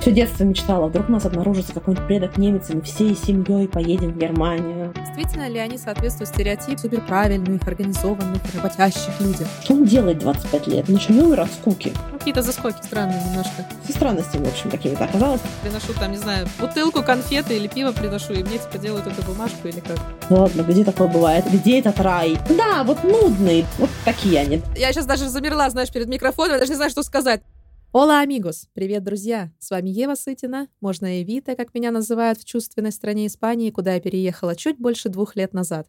Все детство мечтала, вдруг у нас обнаружится какой-нибудь предок немец, и мы всей семьей поедем в Германию. Действительно ли они соответствуют стереотипу суперправильных, организованных, работящих людях? Что он делает 25 лет? Он еще не умер от скуки. Ну, какие-то заскоки странные немножко. Со странностями, в общем, какими-то оказалось. Приношу там, не знаю, бутылку конфеты или пиво приношу, и мне типа делают эту бумажку или как? Ладно, где такое бывает? Где этот рай? Да, вот нудный. Вот такие они. Я сейчас даже замерла, знаешь, перед микрофоном, я даже не знаю, что сказать. Ола, амигос! Привет, друзья! С вами Ева Сытина, можно Эвита, как меня называют в чувственной стране Испании, куда я переехала чуть больше двух лет назад.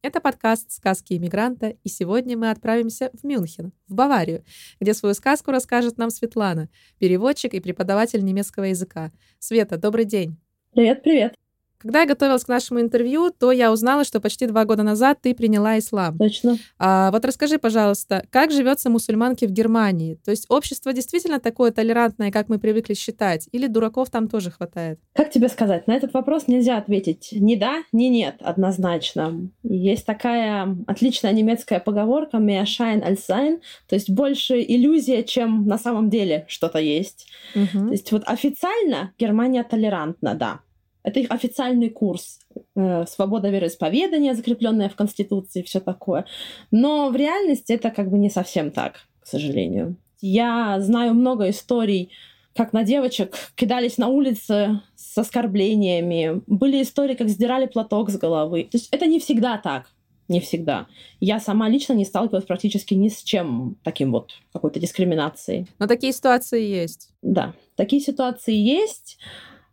Это подкаст «Сказки иммигранта», и сегодня мы отправимся в Мюнхен, в Баварию, где свою сказку расскажет нам Светлана, переводчик и преподаватель немецкого языка. Света, добрый день! Привет, привет! Когда я готовилась к нашему интервью, то я узнала, что почти два года назад ты приняла ислам. Точно. А, вот расскажи, пожалуйста, как живется мусульманке в Германии? То есть общество действительно такое толерантное, как мы привыкли считать, или дураков там тоже хватает? Как тебе сказать? На этот вопрос нельзя ответить ни да, ни нет однозначно. Есть такая отличная немецкая поговорка «mehr Schein als sein», то есть больше иллюзия, чем на самом деле что-то есть. Угу. То есть вот официально Германия толерантна, да. Это их официальный курс. Э, свобода вероисповедания, закрепленная в Конституции, все такое. Но в реальности это как бы не совсем так, к сожалению. Я знаю много историй, как на девочек кидались на улице с оскорблениями. Были истории, как сдирали платок с головы. То есть это не всегда так. Не всегда. Я сама лично не сталкивалась практически ни с чем таким вот, какой-то дискриминацией. Но такие ситуации есть. Да, такие ситуации есть.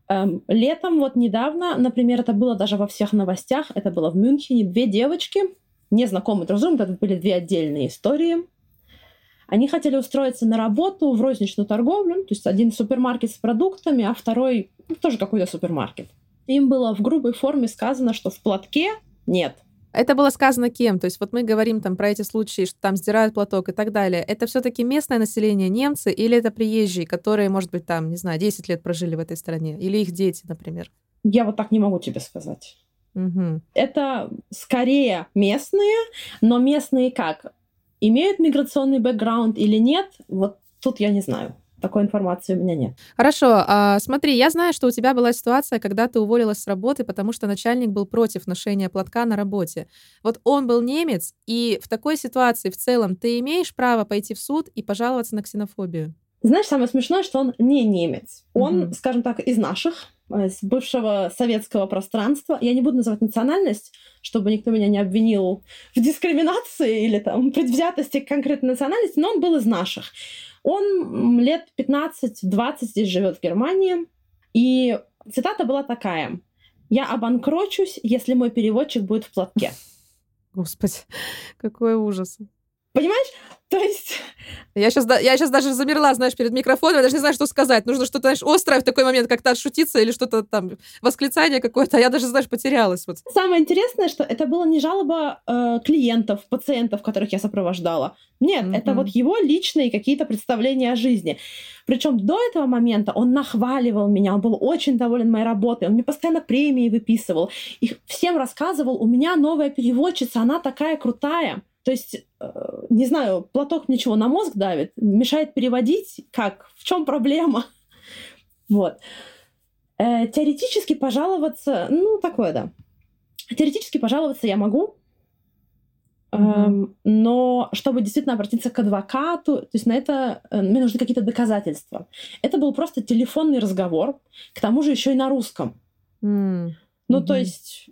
Эм, летом, вот недавно, например, это было даже во всех новостях, это было в Мюнхене, две девочки, незнакомые друг с другом, это были две отдельные истории. Они хотели устроиться на работу в розничную торговлю, то есть один супермаркет с продуктами, а второй ну, тоже какой-то супермаркет. Им было в грубой форме сказано, что в платке нет. Это было сказано кем? То есть вот мы говорим там про эти случаи, что там сдирают платок и так далее. Это все таки местное население, немцы, или это приезжие, которые, может быть, там, не знаю, 10 лет прожили в этой стране? Или их дети, например? Я вот так не могу тебе сказать. Угу. Это скорее местные, но местные как? Имеют миграционный бэкграунд или нет? Вот тут я не знаю. Такой информации у меня нет. Хорошо, а, смотри, я знаю, что у тебя была ситуация, когда ты уволилась с работы, потому что начальник был против ношения платка на работе. Вот он был немец, и в такой ситуации в целом ты имеешь право пойти в суд и пожаловаться на ксенофобию? Знаешь, самое смешное, что он не немец. Он, угу. скажем так, из наших, из бывшего советского пространства. Я не буду называть национальность, чтобы никто меня не обвинил в дискриминации или там предвзятости к конкретной национальности, но он был из наших. Он лет 15-20 здесь живет в Германии. И цитата была такая. «Я обанкрочусь, если мой переводчик будет в платке». Господи, какой ужас. Понимаешь? То есть... Я сейчас, я сейчас даже замерла, знаешь, перед микрофоном, я даже не знаю, что сказать. Нужно что-то, знаешь, острое в такой момент как-то отшутиться или что-то там, восклицание какое-то, а я даже, знаешь, потерялась. Вот. Самое интересное, что это было не жалоба э, клиентов, пациентов, которых я сопровождала. Нет, mm-hmm. это вот его личные какие-то представления о жизни. Причем до этого момента он нахваливал меня, он был очень доволен моей работой, он мне постоянно премии выписывал, и всем рассказывал, у меня новая переводчица, она такая крутая. То есть, э, не знаю, платок ничего на мозг давит, мешает переводить. Как? В чем проблема? Вот. Э, теоретически пожаловаться, ну, такое, да. Теоретически пожаловаться я могу, Mm-hmm. Но чтобы действительно обратиться к адвокату, то есть на это э, мне нужны какие-то доказательства. Это был просто телефонный разговор, к тому же еще и на русском. Mm. Ну, угу. то есть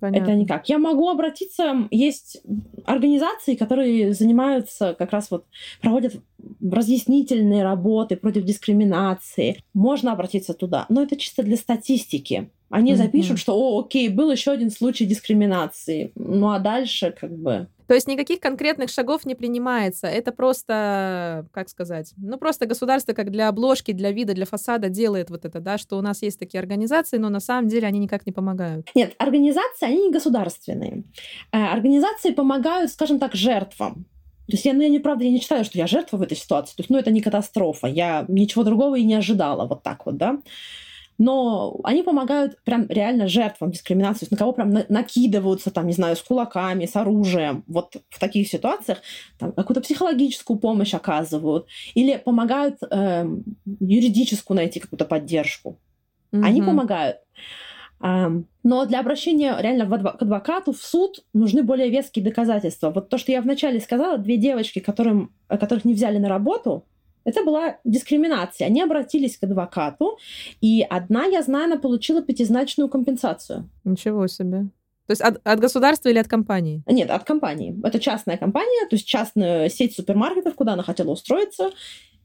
Понятно. это никак. Я могу обратиться, есть организации, которые занимаются как раз вот, проводят разъяснительные работы против дискриминации. Можно обратиться туда, но это чисто для статистики. Они угу. запишут, что, о, окей, был еще один случай дискриминации. Ну, а дальше как бы то есть никаких конкретных шагов не принимается. Это просто, как сказать, ну просто государство как для обложки, для вида, для фасада делает вот это, да, что у нас есть такие организации, но на самом деле они никак не помогают. Нет, организации, они не государственные. Э, организации помогают, скажем так, жертвам. То есть я, ну, я не правда, я не считаю, что я жертва в этой ситуации. То есть, ну, это не катастрофа. Я ничего другого и не ожидала. Вот так вот, да. Но они помогают прям реально жертвам дискриминации, на кого прям на- накидываются, там, не знаю, с кулаками, с оружием. Вот в таких ситуациях там, какую-то психологическую помощь оказывают или помогают э, юридическую найти какую-то поддержку. Mm-hmm. Они помогают. Но для обращения реально в к адвокату, в суд нужны более веские доказательства. Вот то, что я вначале сказала, две девочки, которым, которых не взяли на работу, это была дискриминация. Они обратились к адвокату, и одна, я знаю, она получила пятизначную компенсацию. Ничего себе. То есть от, от государства или от компании? Нет, от компании. Это частная компания, то есть частная сеть супермаркетов, куда она хотела устроиться,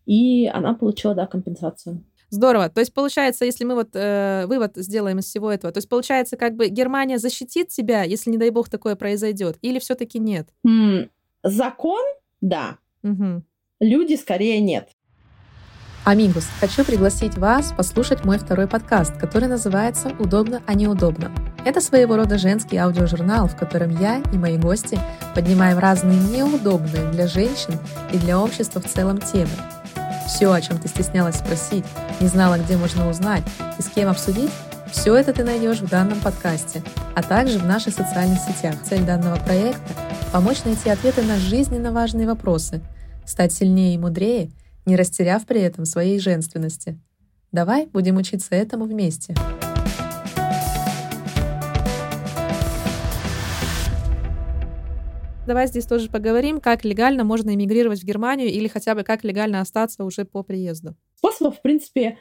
и она получила, да, компенсацию. Здорово. То есть получается, если мы вот э, вывод сделаем из всего этого, то есть получается, как бы Германия защитит тебя, если не дай бог такое произойдет, или все-таки нет? М- закон, да. Угу. Люди скорее нет. Амигус, хочу пригласить вас послушать мой второй подкаст, который называется «Удобно, а неудобно». Это своего рода женский аудиожурнал, в котором я и мои гости поднимаем разные неудобные для женщин и для общества в целом темы. Все, о чем ты стеснялась спросить, не знала, где можно узнать и с кем обсудить, все это ты найдешь в данном подкасте, а также в наших социальных сетях. Цель данного проекта – помочь найти ответы на жизненно важные вопросы, стать сильнее и мудрее, не растеряв при этом своей женственности. Давай будем учиться этому вместе. Давай здесь тоже поговорим, как легально можно эмигрировать в Германию или хотя бы как легально остаться уже по приезду. Способов, в принципе,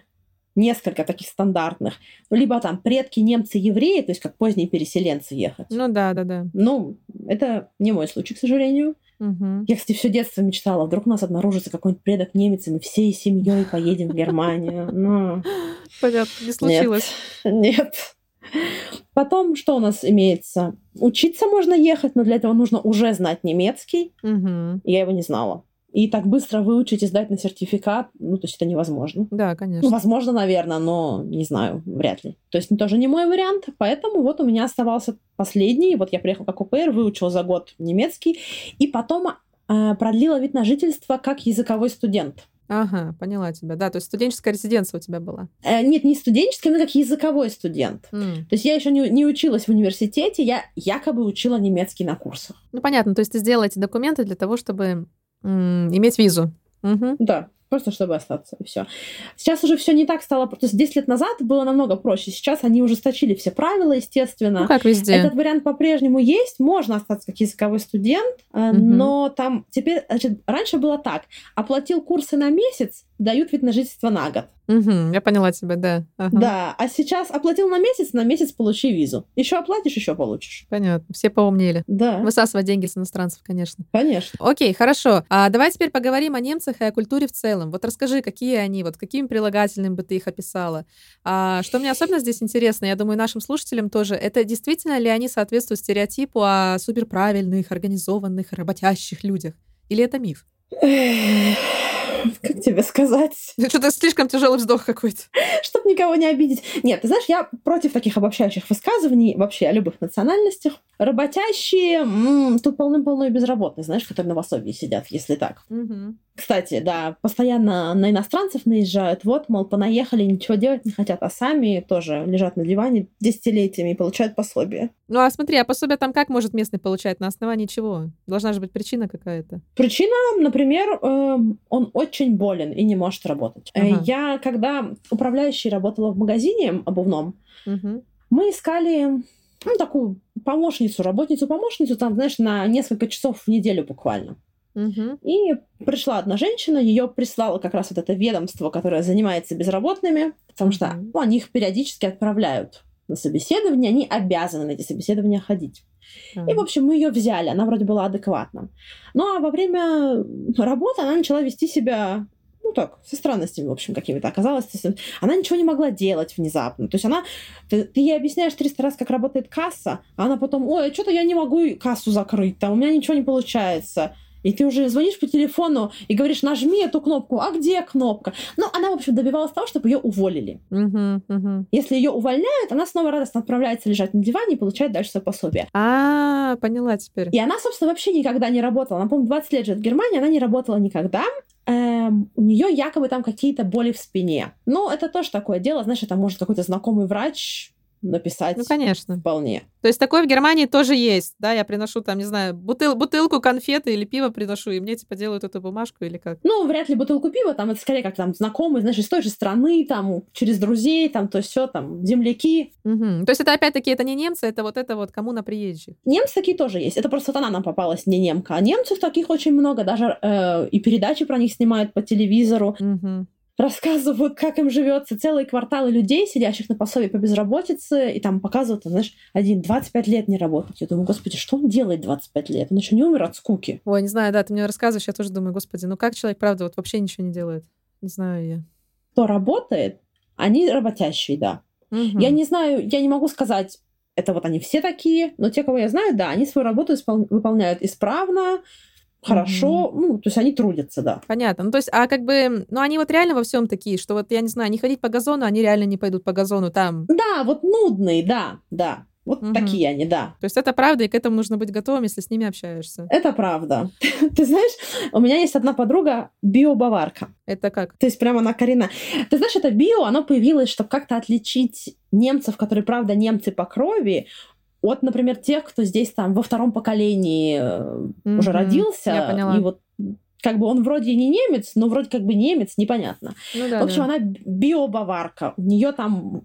несколько таких стандартных. Ну, либо там предки немцы-евреи, то есть как поздние переселенцы ехать. Ну да, да, да. Ну, это не мой случай, к сожалению. Угу. Я, кстати, все детство мечтала, вдруг у нас обнаружится какой-нибудь предок немец, и мы всей семьей поедем в Германию. Но... Понятно, не случилось. Нет. Нет. Потом, что у нас имеется? Учиться можно ехать, но для этого нужно уже знать немецкий. Угу. Я его не знала. И так быстро выучить и сдать на сертификат, ну, то есть это невозможно. Да, конечно. Ну, возможно, наверное, но не знаю, вряд ли. То есть тоже не мой вариант, поэтому вот у меня оставался последний. Вот я приехала как ОПР, выучила за год немецкий, и потом э, продлила вид на жительство как языковой студент. Ага, поняла тебя. Да, то есть студенческая резиденция у тебя была? Э, нет, не студенческая, но как языковой студент. Mm. То есть я еще не, не училась в университете, я якобы учила немецкий на курсах. Ну, понятно, то есть ты сделала эти документы для того, чтобы м- иметь визу. Угу. Да, просто чтобы остаться, и все. Сейчас уже все не так стало. То есть 10 лет назад было намного проще. Сейчас они ужесточили все правила, естественно. Ну, как везде. Этот вариант по-прежнему есть. Можно остаться как языковой студент, угу. но там теперь... Значит, раньше было так. Оплатил курсы на месяц, дают вид на жительство на год. Угу, я поняла тебя, да. Ага. Да, а сейчас оплатил на месяц, на месяц получи визу. Еще оплатишь, еще получишь. Понятно, все поумнели. Да. Высасывать деньги с иностранцев, конечно. Конечно. Окей, хорошо. А давай теперь поговорим о немцах и о культуре в целом. Вот расскажи, какие они, вот каким прилагательным бы ты их описала. А, что мне особенно здесь интересно, я думаю, нашим слушателям тоже, это действительно ли они соответствуют стереотипу о суперправильных, организованных, работящих людях? Или это миф? как тебе сказать? Что-то слишком тяжелый вздох какой-то. Чтобы никого не обидеть. Нет, ты знаешь, я против таких обобщающих высказываний вообще о любых национальностях. Работящие, м-м, тут полным-полно и безработные, знаешь, которые на пособии сидят, если так. Угу. Кстати, да, постоянно на иностранцев наезжают. Вот, мол, понаехали, ничего делать не хотят, а сами тоже лежат на диване десятилетиями и получают пособие. Ну а смотри, а пособие там как может местный получать? На основании чего? Должна же быть причина какая-то. Причина, например, э, он очень болен и не может работать. Ага. Я, когда управляющей работала в магазине обувном, Угу. мы искали ну, такую помощницу, работницу-помощницу, там, знаешь, на несколько часов в неделю буквально. Угу. И пришла одна женщина, ее прислало как раз вот это ведомство, которое занимается безработными, потому что ну, они их периодически отправляют на собеседование, они обязаны на эти собеседования ходить. И, в общем, мы ее взяли, она вроде была адекватна. Ну, а во время работы она начала вести себя, ну так, со странностями, в общем, какими-то оказалось. Она ничего не могла делать внезапно. То есть она, ты, ты ей объясняешь 300 раз, как работает касса, а она потом, ой, что-то я не могу кассу закрыть, там у меня ничего не получается. И ты уже звонишь по телефону и говоришь, нажми эту кнопку, а где кнопка? Ну, она, в общем, добивалась того, чтобы ее уволили. Угу, угу. Если ее увольняют, она снова радостно отправляется лежать на диване и получает дальше свое пособие. А, поняла теперь. И она, собственно, вообще никогда не работала. Она, по-моему, 20 лет живет в Германии, она не работала никогда. эм, у нее якобы там какие-то боли в спине. Ну, это тоже такое дело, знаешь, это может какой-то знакомый врач написать. Ну, конечно. Вполне. То есть такое в Германии тоже есть, да? Я приношу там, не знаю, бутыл, бутылку конфеты или пива приношу, и мне типа делают эту бумажку или как? Ну, вряд ли бутылку пива, там это скорее как там знакомые, знаешь, из той же страны, там, через друзей, там, то все, там, земляки. Угу. То есть это опять-таки, это не немцы, это вот это вот коммуна приезжих. Немцы такие тоже есть. Это просто вот она нам попалась, не немка. А немцев таких очень много, даже э, и передачи про них снимают по телевизору. Угу рассказывают, как им живется целые кварталы людей, сидящих на пособии по безработице, и там показывают, знаешь, один 25 лет не работает. Я думаю, господи, что он делает 25 лет? Он еще не умер от скуки. Ой, не знаю, да, ты мне рассказываешь, я тоже думаю, господи, ну как человек, правда, вот вообще ничего не делает? Не знаю я. Кто работает, они работящие, да. Угу. Я не знаю, я не могу сказать, это вот они все такие, но те, кого я знаю, да, они свою работу испол- выполняют исправно, хорошо, mm-hmm. ну, то есть они трудятся, да. Понятно. Ну, то есть, а как бы, ну, они вот реально во всем такие, что вот, я не знаю, не ходить по газону, они реально не пойдут по газону там. Да, вот нудные, да, да. Вот угу. такие они, да. То есть это правда, и к этому нужно быть готовым, если с ними общаешься. Это правда. Ты знаешь, у меня есть одна подруга биобаварка. Это как? То есть прямо она корена. Ты знаешь, это био, оно появилось, чтобы как-то отличить немцев, которые, правда, немцы по крови, от, например, тех, кто здесь там во втором поколении mm-hmm. уже родился. Я поняла. И вот как бы он вроде не немец, но вроде как бы немец, непонятно. Ну, да, в общем, да. она биобаварка. У нее там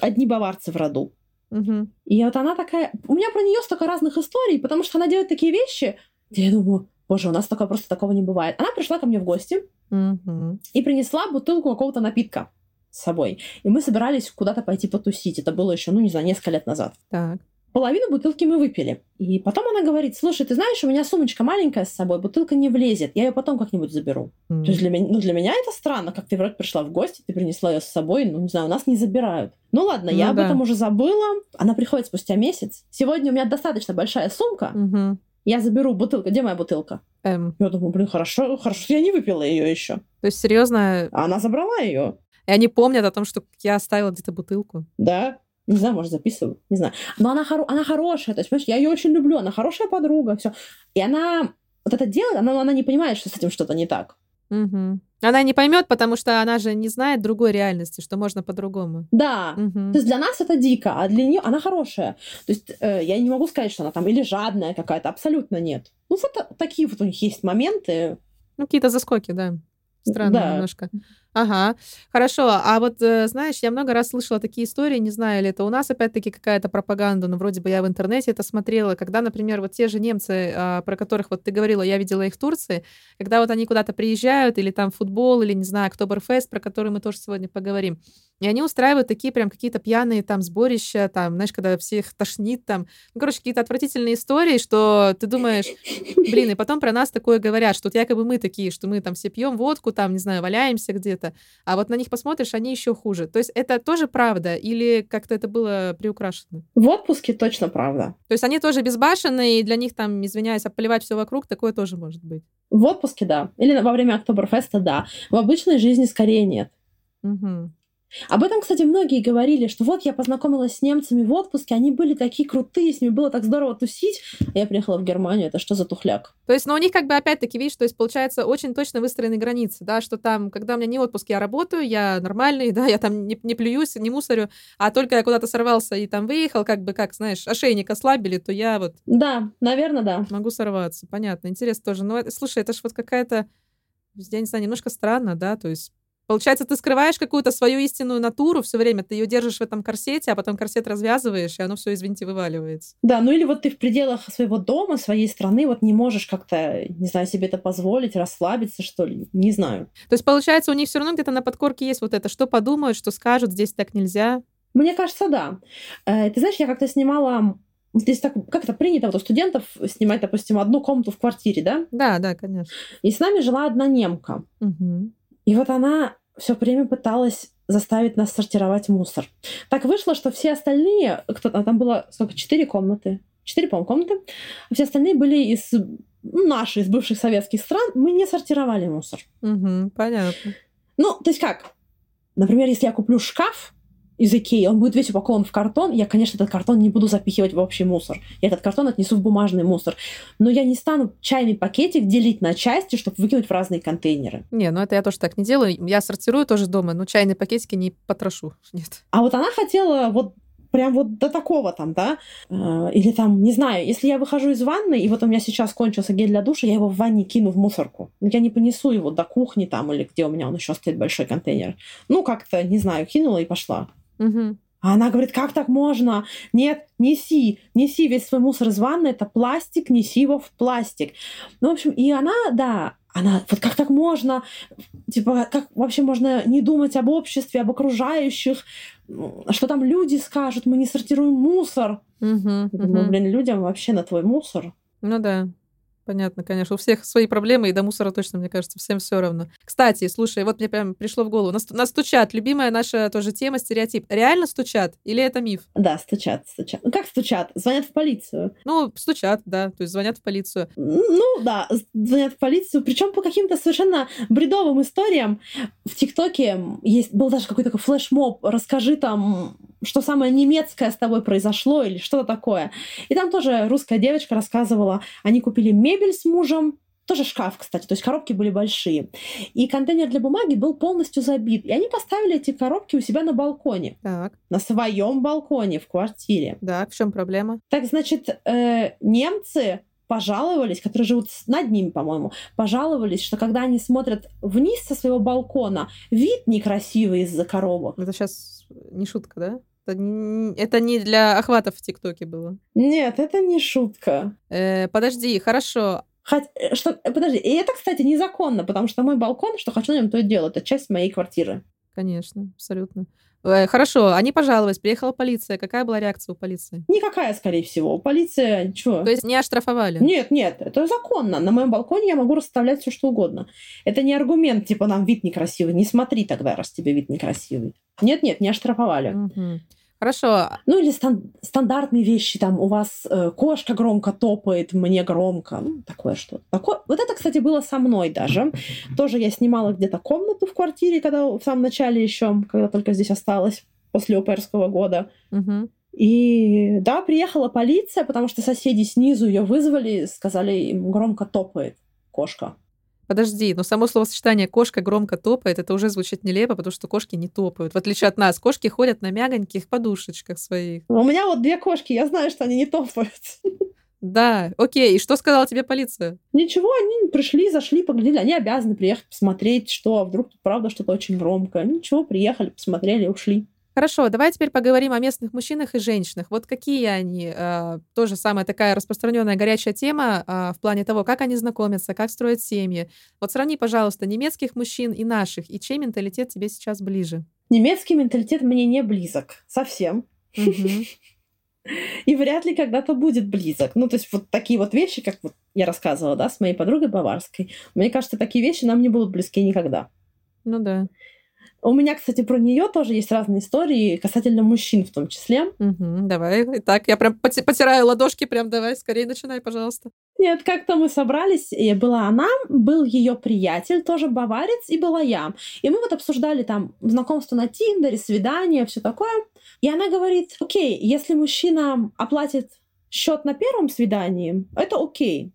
одни баварцы в роду. Угу. И вот она такая... У меня про нее столько разных историй, потому что она делает такие вещи, где я думаю, боже, у нас такое просто такого не бывает. Она пришла ко мне в гости угу. и принесла бутылку какого-то напитка с собой. И мы собирались куда-то пойти потусить. Это было еще, ну, не знаю, несколько лет назад. Так. Половину бутылки мы выпили. И потом она говорит, слушай, ты знаешь, у меня сумочка маленькая с собой, бутылка не влезет, я ее потом как-нибудь заберу. Mm. То есть для меня, ну, для меня это странно, как ты вроде пришла в гости, ты принесла ее с собой, ну, не знаю, у нас не забирают. Ну ладно, Ну я об да. этом уже забыла. Она приходит спустя месяц. Сегодня у меня достаточно большая сумка, Угу. я заберу бутылку. Где моя бутылка? Эм. Я думаю, блин, хорошо, хорошо, что я не выпила ее еще. То есть, серьезно, А она забрала ее. и они помнят о том, что я оставила где-то бутылку. Да. Не знаю, может, записываю, не знаю. Но она, хоро- она хорошая, то есть, понимаешь, я ее очень люблю, она хорошая подруга, все. И она вот это делает, она, она не понимает, что с этим что-то не так. Угу. Она не поймет, потому что она же не знает другой реальности, что можно по-другому. Да. Мгм. То есть для нас это дико, а для нее она хорошая. То есть э, я не могу сказать, что она там или жадная какая-то, абсолютно нет. Ну вот та- такие вот у них есть моменты. Ну, какие-то заскоки, да. Странно Да. немножко. Ага, хорошо. А вот, э, знаешь, я много раз слышала такие истории, не знаю, ли это у нас опять-таки какая-то пропаганда, но вроде бы я в интернете это смотрела, когда, например, вот те же немцы, а, про которых вот ты говорила, я видела их в Турции, когда вот они куда-то приезжают, или там футбол, или, не знаю, Октоберфест, про который мы тоже сегодня поговорим, и они устраивают такие прям какие-то пьяные там сборища, там, знаешь, когда всех тошнит там, ну, короче, какие-то отвратительные истории, что ты думаешь, блин, и потом про нас такое говорят, что вот якобы мы такие, что мы там все пьем водку, там, не знаю, валяемся где-то, а вот на них посмотришь, они еще хуже. То есть это тоже правда или как-то это было приукрашено? В отпуске точно правда. То есть они тоже безбашенные, и для них там, извиняюсь, обполивать все вокруг, такое тоже может быть. В отпуске да. Или во время Октоберфеста да. В обычной жизни скорее нет. Мгм. Об этом, кстати, многие говорили, что вот я познакомилась с немцами в отпуске, они были такие крутые, с ними было так здорово тусить. А я приехала в Германию, это что за тухляк? То есть, но у них как бы опять-таки, видишь, то есть получается очень точно выстроены границы, да, что там, когда у меня не отпуск, я работаю, я нормальный, да, я там не, не плююсь, не мусорю, а только я куда-то сорвался и там выехал, как бы, как, знаешь, ошейник ослабили, то я вот Да, наверное, да. Могу сорваться, понятно. Интересно тоже. Но, слушай, это ж вот какая-то, я не знаю, немножко странно, да? То есть, получается, ты скрываешь какую-то свою истинную натуру все время, ты ее держишь в этом корсете, а потом корсет развязываешь, и оно все, извините, вываливается. Да, ну или вот ты в пределах своего дома, своей страны, вот не можешь как-то, не знаю, себе это позволить, расслабиться, что ли, не знаю. То есть, получается, у них все равно где-то на подкорке есть вот это, что подумают, что скажут, здесь так нельзя. Мне кажется, да. Э, Ты знаешь, я как-то снимала... Здесь так как это принято вот у студентов снимать, допустим, одну комнату в квартире, да? Да, да, конечно. И с нами жила одна немка. Мгм. И вот она все время пыталась заставить нас сортировать мусор. Так вышло, что все остальные, кто а там было сколько, четыре комнаты, четыре, по-моему, комнаты, все остальные были из ну, наши, из бывших советских стран, мы не сортировали мусор. Мгм, понятно. Ну, то есть как? Например, если я куплю шкаф из Икеи, он будет весь упакован в картон, я, конечно, этот картон не буду запихивать в общий мусор. Я этот картон отнесу в бумажный мусор. Но я не стану чайный пакетик делить на части, чтобы выкинуть в разные контейнеры. Не, ну это я тоже так не делаю. Я сортирую тоже дома, но чайные пакетики не потрошу. Нет. А вот она хотела вот прям вот до такого там, да, э, или там, не знаю, если я выхожу из ванны, и вот у меня сейчас кончился гель для душа, я его в ванне кину в мусорку. Я не понесу его до кухни там, или где у меня он еще стоит большой контейнер. Ну, как-то, не знаю, кинула и пошла. Угу. А она говорит, как так можно? Нет, неси, неси весь свой мусор из ванны, это пластик, неси его в пластик. Ну, в общем, и она, да, она, вот как так можно? Типа, как вообще можно не думать об обществе, об окружающих? Что там люди скажут? Мы не сортируем мусор. Угу, угу. блин, людям вообще на твой мусор. Ну да. Понятно, конечно. У всех свои проблемы, и до мусора точно, мне кажется, всем все равно. Кстати, слушай, вот мне прям пришло в голову. Нас, нас стучат. Любимая наша тоже тема, стереотип. Реально стучат? Или это миф? Да, стучат, стучат. Ну, как стучат? Звонят в полицию. Ну, стучат, да. То есть звонят в полицию. Ну, да, звонят в полицию. Причем по каким-то совершенно бредовым историям. В ТикТоке есть, был даже какой-то флешмоб. Расскажи там, что самое немецкое с тобой произошло или что-то такое. И там тоже русская девочка рассказывала, они купили мебель с мужем, тоже шкаф, кстати, то есть коробки были большие. И контейнер для бумаги был полностью забит. И они поставили эти коробки у себя на балконе. Так. На своем балконе в квартире. Да, в чем проблема? Так, значит, э, немцы пожаловались, которые живут над ними, по-моему, пожаловались, что когда они смотрят вниз со своего балкона, вид некрасивый из-за коробок. Это сейчас не шутка, да? Это не, для охватов в ТикТоке было. Нет, это не шутка. Э, подожди, хорошо. Хоть, э, что, подожди, и это, кстати, незаконно, потому что мой балкон, что хочу на нем, то и делаю. Это часть моей квартиры. Конечно, абсолютно. Э, хорошо, они пожаловались, приехала полиция. Какая была реакция у полиции? Никакая, скорее всего. Полиция, что? То есть не оштрафовали? Нет, нет, это законно. На моем балконе я могу расставлять все, что угодно. Это не аргумент, типа, нам вид некрасивый. Не смотри тогда, раз тебе вид некрасивый. Нет, нет, не оштрафовали. Угу. Хорошо. Ну или стан- стандартные вещи, там у вас э, кошка громко топает, мне громко, ну, такое что-то. Такое... Вот это, кстати, было со мной даже. Тоже я снимала где-то комнату в квартире, когда в самом начале еще, когда только здесь осталась после оперского года. Угу. И да, приехала полиция, потому что соседи снизу ее вызвали, сказали, им громко топает кошка. Подожди, но само словосочетание «кошка громко топает» это уже звучит нелепо, потому что кошки не топают. В отличие от нас, кошки ходят на мягоньких подушечках своих. У меня вот две кошки, я знаю, что они не топают. Да, окей. И что сказала тебе полиция? Ничего, они пришли, зашли, поглядели. Они обязаны приехать посмотреть, что, а вдруг тут правда что-то очень громкое. Ничего, приехали, посмотрели, ушли. Хорошо, давай теперь поговорим о местных мужчинах и женщинах. Вот какие они? Э, тоже самая такая распространенная горячая тема э, в плане того, как они знакомятся, как строят семьи. Вот сравни, пожалуйста, немецких мужчин и наших, и чей менталитет тебе сейчас ближе? Немецкий менталитет мне не близок. Совсем. И вряд ли когда-то будет близок. Ну, то есть вот такие вот вещи, как вот я рассказывала, да, с моей подругой баварской. Мне кажется, такие вещи нам не будут близки никогда. Ну да. У меня, кстати, про нее тоже есть разные истории касательно мужчин в том числе. Угу, давай. Итак, я прям потираю ладошки, прям давай, скорее начинай, пожалуйста. Нет, как-то мы собрались, и была она, был ее приятель, тоже баварец, и была я. И мы вот обсуждали там знакомство на Тиндере, свидание, все такое. И она говорит, окей, если мужчина оплатит счет на первом свидании, это окей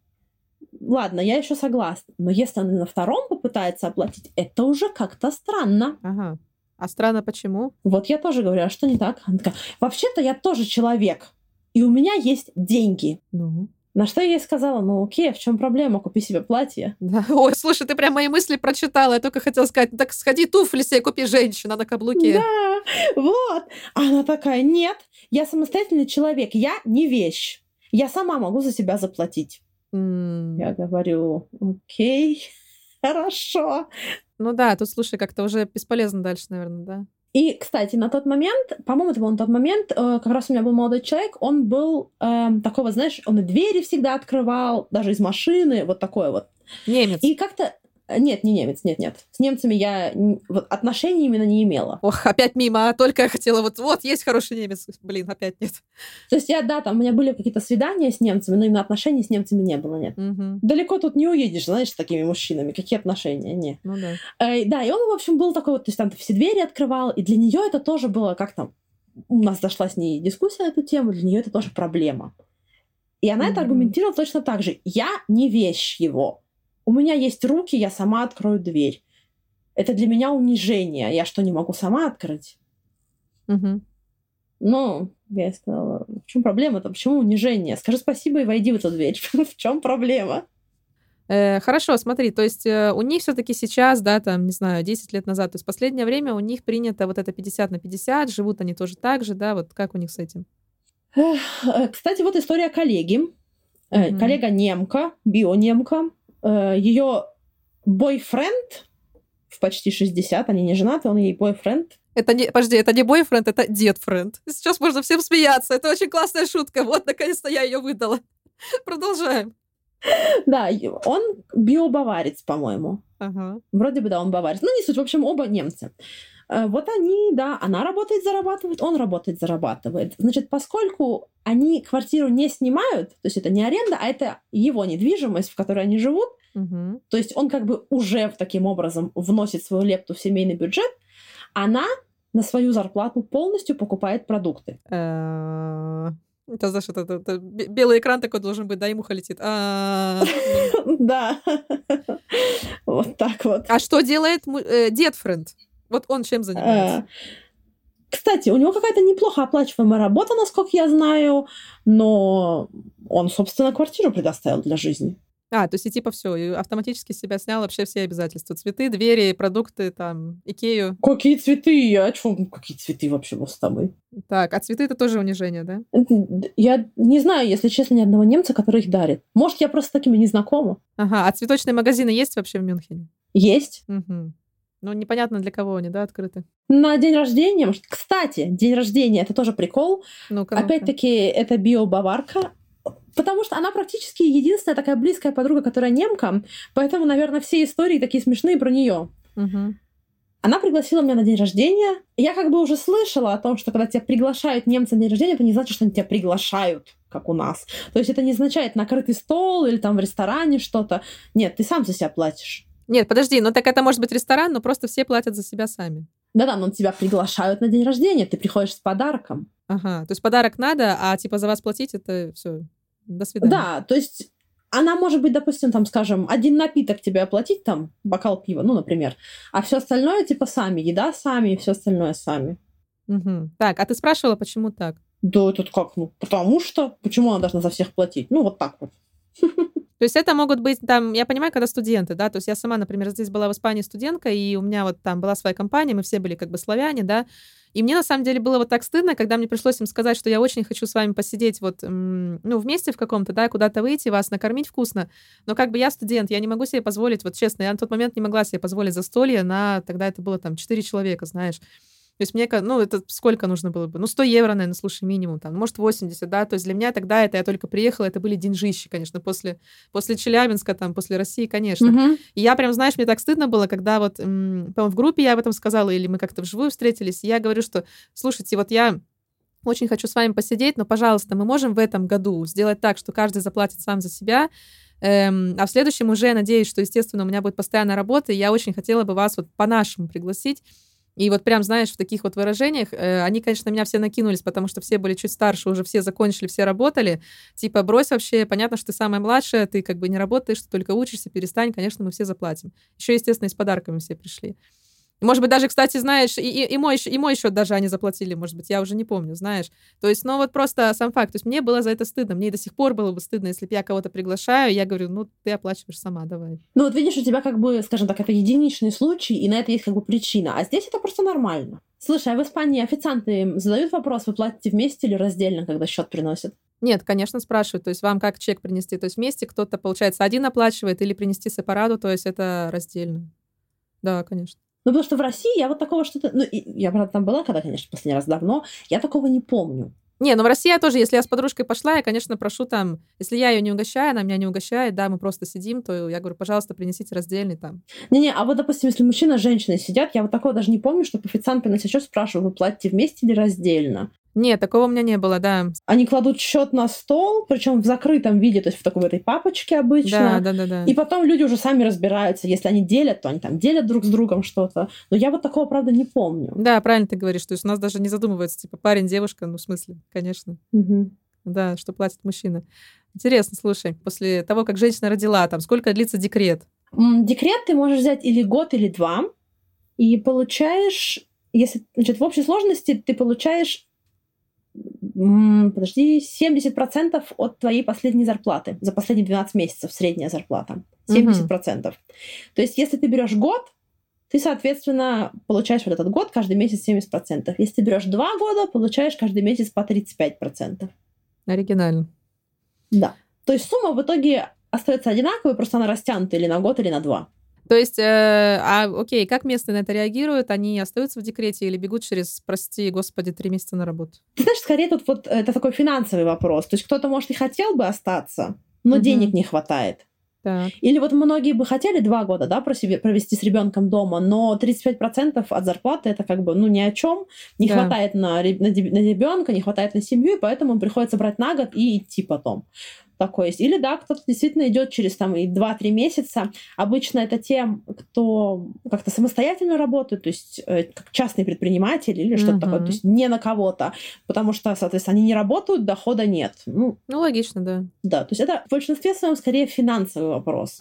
ладно, я еще согласна. Но если она на втором попытается оплатить, это уже как-то странно. Ага. А странно почему? Вот я тоже говорю, а что не так? Она такая, вообще-то я тоже человек, и у меня есть деньги. Ну? На что я ей сказала, ну окей, а в чем проблема, купи себе платье. Да. Ой, слушай, ты прям мои мысли прочитала, я только хотела сказать, так сходи туфли себе купи женщина на каблуке. Да, вот. Она такая, нет, я самостоятельный человек, я не вещь. Я сама могу за себя заплатить. Mm. Я говорю, окей, хорошо. Ну да, тут, слушай, как-то уже бесполезно дальше, наверное, да. И, кстати, на тот момент, по-моему, это был на тот момент, э, как раз у меня был молодой человек, он был э, такого, знаешь, он и двери всегда открывал, даже из машины, вот такое вот. Немец. И как-то... Нет, не немец, нет, нет. С немцами я отношений именно не имела. Ох, опять мимо, а только я хотела вот, вот, есть хороший немец. Блин, опять нет. То есть я, да, там у меня были какие-то свидания с немцами, но именно отношений с немцами не было, нет. Угу. Далеко тут не уедешь, знаешь, с такими мужчинами. Какие отношения? Не. Ну да. Э, да, и он, в общем, был такой вот, то есть там все двери открывал, и для нее это тоже было как там, у нас зашла с ней дискуссия на эту тему, для нее это тоже проблема. И она mm-hmm. это аргументировала точно так же. Я не вещь его. У меня есть руки, я сама открою дверь. Это для меня унижение. Я что, не могу сама открыть? Mm-hmm. Ну, я сказала, в чем проблема-то? Почему унижение? Скажи спасибо и войди в эту дверь. в чем проблема? Э, хорошо, смотри, то есть э, у них все-таки сейчас, да, там, не знаю, 10 лет назад, то есть последнее время у них принято вот это 50 на 50, живут они тоже так же, да, вот как у них с этим? Э, кстати, вот история коллеги. Mm-hmm. Коллега немка, бионемка. Ее бойфренд в почти 60, они не женаты, он ей бойфренд. Это не, подожди, это не бойфренд, это дедфренд. Сейчас можно всем смеяться. Это очень классная шутка. Вот, наконец-то я ее выдала. Продолжаем. Да, он биобаварец, по-моему. Ага. Вроде бы, да, он баварец. Ну, не суть, в общем, оба немцы. Э, вот они, да, она работает, зарабатывает, он работает, зарабатывает. Значит, поскольку они квартиру не снимают, то есть это не аренда, а это его недвижимость, в которой они живут, угу. то есть он как бы уже таким образом вносит свою лепту в семейный бюджет, она на свою зарплату полностью покупает продукты. Э, это, знаешь, это, это, белый экран такой должен быть, да, и муха летит. А, да. Вот так вот. А что делает э, дед Френд? Вот он чем занимается? А, кстати, у него какая-то неплохо оплачиваемая работа, насколько я знаю, но он, собственно, квартиру предоставил для жизни. А, то есть и типа все, автоматически себя снял вообще все обязательства. Цветы, двери, продукты, там, Икею. Какие цветы? Я что? Какие цветы вообще с тобой? Так, а цветы это тоже унижение, да? Я не знаю, если честно, ни одного немца, который их дарит. Может, я просто с такими не знакома. Ага, а цветочные магазины есть вообще в Мюнхене? Есть. Угу. Ну, непонятно, для кого они, да, открыты. На день рождения, кстати, день рождения это тоже прикол. ну Опять-таки, это био-баварка. Потому что она практически единственная такая близкая подруга, которая немка. Поэтому, наверное, все истории такие смешные про нее. Угу. Она пригласила меня на день рождения. Я как бы уже слышала о том, что когда тебя приглашают немцы на день рождения, это не значит, что они тебя приглашают, как у нас. То есть это не означает накрытый стол или там в ресторане что-то. Нет, ты сам за себя платишь. Нет, подожди, ну так это может быть ресторан, но просто все платят за себя сами. Да-да, но тебя приглашают на день рождения, ты приходишь с подарком. Ага, то есть подарок надо, а типа за вас платить это все. До свидания. Да, то есть она может быть, допустим, там, скажем, один напиток тебе оплатить, там, бокал пива, ну, например, а все остальное, типа, сами, еда сами, и все остальное сами. Угу. Так, а ты спрашивала, почему так? Да, тут как, ну, потому что, почему она должна за всех платить? Ну, вот так вот. То есть это могут быть там, я понимаю, когда студенты, да, то есть я сама, например, здесь была в Испании студентка, и у меня вот там была своя компания, мы все были как бы славяне, да, и мне на самом деле было вот так стыдно, когда мне пришлось им сказать, что я очень хочу с вами посидеть вот, ну, вместе в каком-то, да, куда-то выйти, вас накормить вкусно, но как бы я студент, я не могу себе позволить, вот честно, я на тот момент не могла себе позволить застолье на, тогда это было там 4 человека, знаешь, то есть мне, ну, это сколько нужно было бы? Ну, 100 евро, наверное, слушай, минимум, там, может, 80, да, то есть для меня тогда это, я только приехала, это были деньжищи, конечно, после, после Челябинска, там, после России, конечно. Mm-hmm. И я прям, знаешь, мне так стыдно было, когда вот, м- в группе я об этом сказала, или мы как-то вживую встретились, и я говорю, что, слушайте, вот я очень хочу с вами посидеть, но, пожалуйста, мы можем в этом году сделать так, что каждый заплатит сам за себя, Эм, а в следующем уже, надеюсь, что, естественно, у меня будет постоянная работа, и я очень хотела бы вас вот по-нашему пригласить. И вот прям, знаешь, в таких вот выражениях, э, они, конечно, на меня все накинулись, потому что все были чуть старше, уже все закончили, все работали. Типа, брось вообще, понятно, что ты самая младшая, ты как бы не работаешь, ты только учишься, перестань, конечно, мы все заплатим. Еще, естественно, и с подарками все пришли. Может быть, даже, кстати, знаешь, и, и, и, мой, и мой счет даже они заплатили, может быть, я уже не помню, знаешь. То есть, ну вот просто сам факт. То есть мне было за это стыдно. Мне до сих пор было бы стыдно, если бы я кого-то приглашаю, я говорю, ну, ты оплачиваешь сама, давай. Ну вот видишь, у тебя как бы, скажем так, это единичный случай, и на это есть как бы причина. А здесь это просто нормально. Слушай, а в Испании официанты задают вопрос, вы платите вместе или раздельно, когда счет приносят? Нет, конечно, спрашивают. То есть вам как чек принести? То есть вместе кто-то, получается, один оплачивает или принести сепараду, то есть это раздельно. Да, конечно. Ну, потому что в России я вот такого что-то... Ну, я, правда, там была, когда, конечно, последний раз давно, я такого не помню. Не, ну в России я тоже, если я с подружкой пошла, я, конечно, прошу там, если я ее не угощаю, она меня не угощает, да, мы просто сидим, то я говорю, пожалуйста, принесите раздельный там. Не-не, а вот, допустим, если мужчина с женщиной сидят, я вот такого даже не помню, что официант приносит счет, спрашиваю, вы платите вместе или раздельно? Нет, такого у меня не было, да. Они кладут счет на стол, причем в закрытом виде, то есть в такой в этой папочке обычно. Да, да, да, да. И потом люди уже сами разбираются. Если они делят, то они там делят друг с другом что-то. Но я вот такого, правда, не помню. Да, правильно ты говоришь. То есть у нас даже не задумывается, типа, парень, девушка, ну, в смысле, конечно. Угу. Да, что платит мужчина. Интересно, слушай, после того, как женщина родила, там, сколько длится декрет? Декрет ты можешь взять или год, или два. И получаешь, если, значит, в общей сложности ты получаешь подожди, 70% от твоей последней зарплаты за последние 12 месяцев средняя зарплата. 70%. Угу. То есть, если ты берешь год, ты, соответственно, получаешь вот этот год каждый месяц 70%. Если ты берешь два года, получаешь каждый месяц по 35%. Оригинально. Да. То есть сумма в итоге остается одинаковой, просто она растянута или на год, или на два. То есть, э, а окей, как местные на это реагируют? Они остаются в декрете или бегут через, прости господи, три месяца на работу? Ты знаешь, скорее тут вот это такой финансовый вопрос. То есть кто-то, может, и хотел бы остаться, но угу. денег не хватает. Так. Или вот многие бы хотели два года, да, провести с ребенком дома, но 35% от зарплаты это как бы, ну, ни о чем. Не да. хватает на, на, на ребенка, не хватает на семью, и поэтому приходится брать на год и идти потом такое есть. Или да, кто-то действительно идет через там и 2-3 месяца. Обычно это те, кто как-то самостоятельно работает, то есть э, как частный предприниматель или что-то uh-huh. такое, то есть не на кого-то, потому что, соответственно, они не работают, дохода нет. Ну, ну логично, да. Да, то есть это в большинстве своем скорее финансовый вопрос.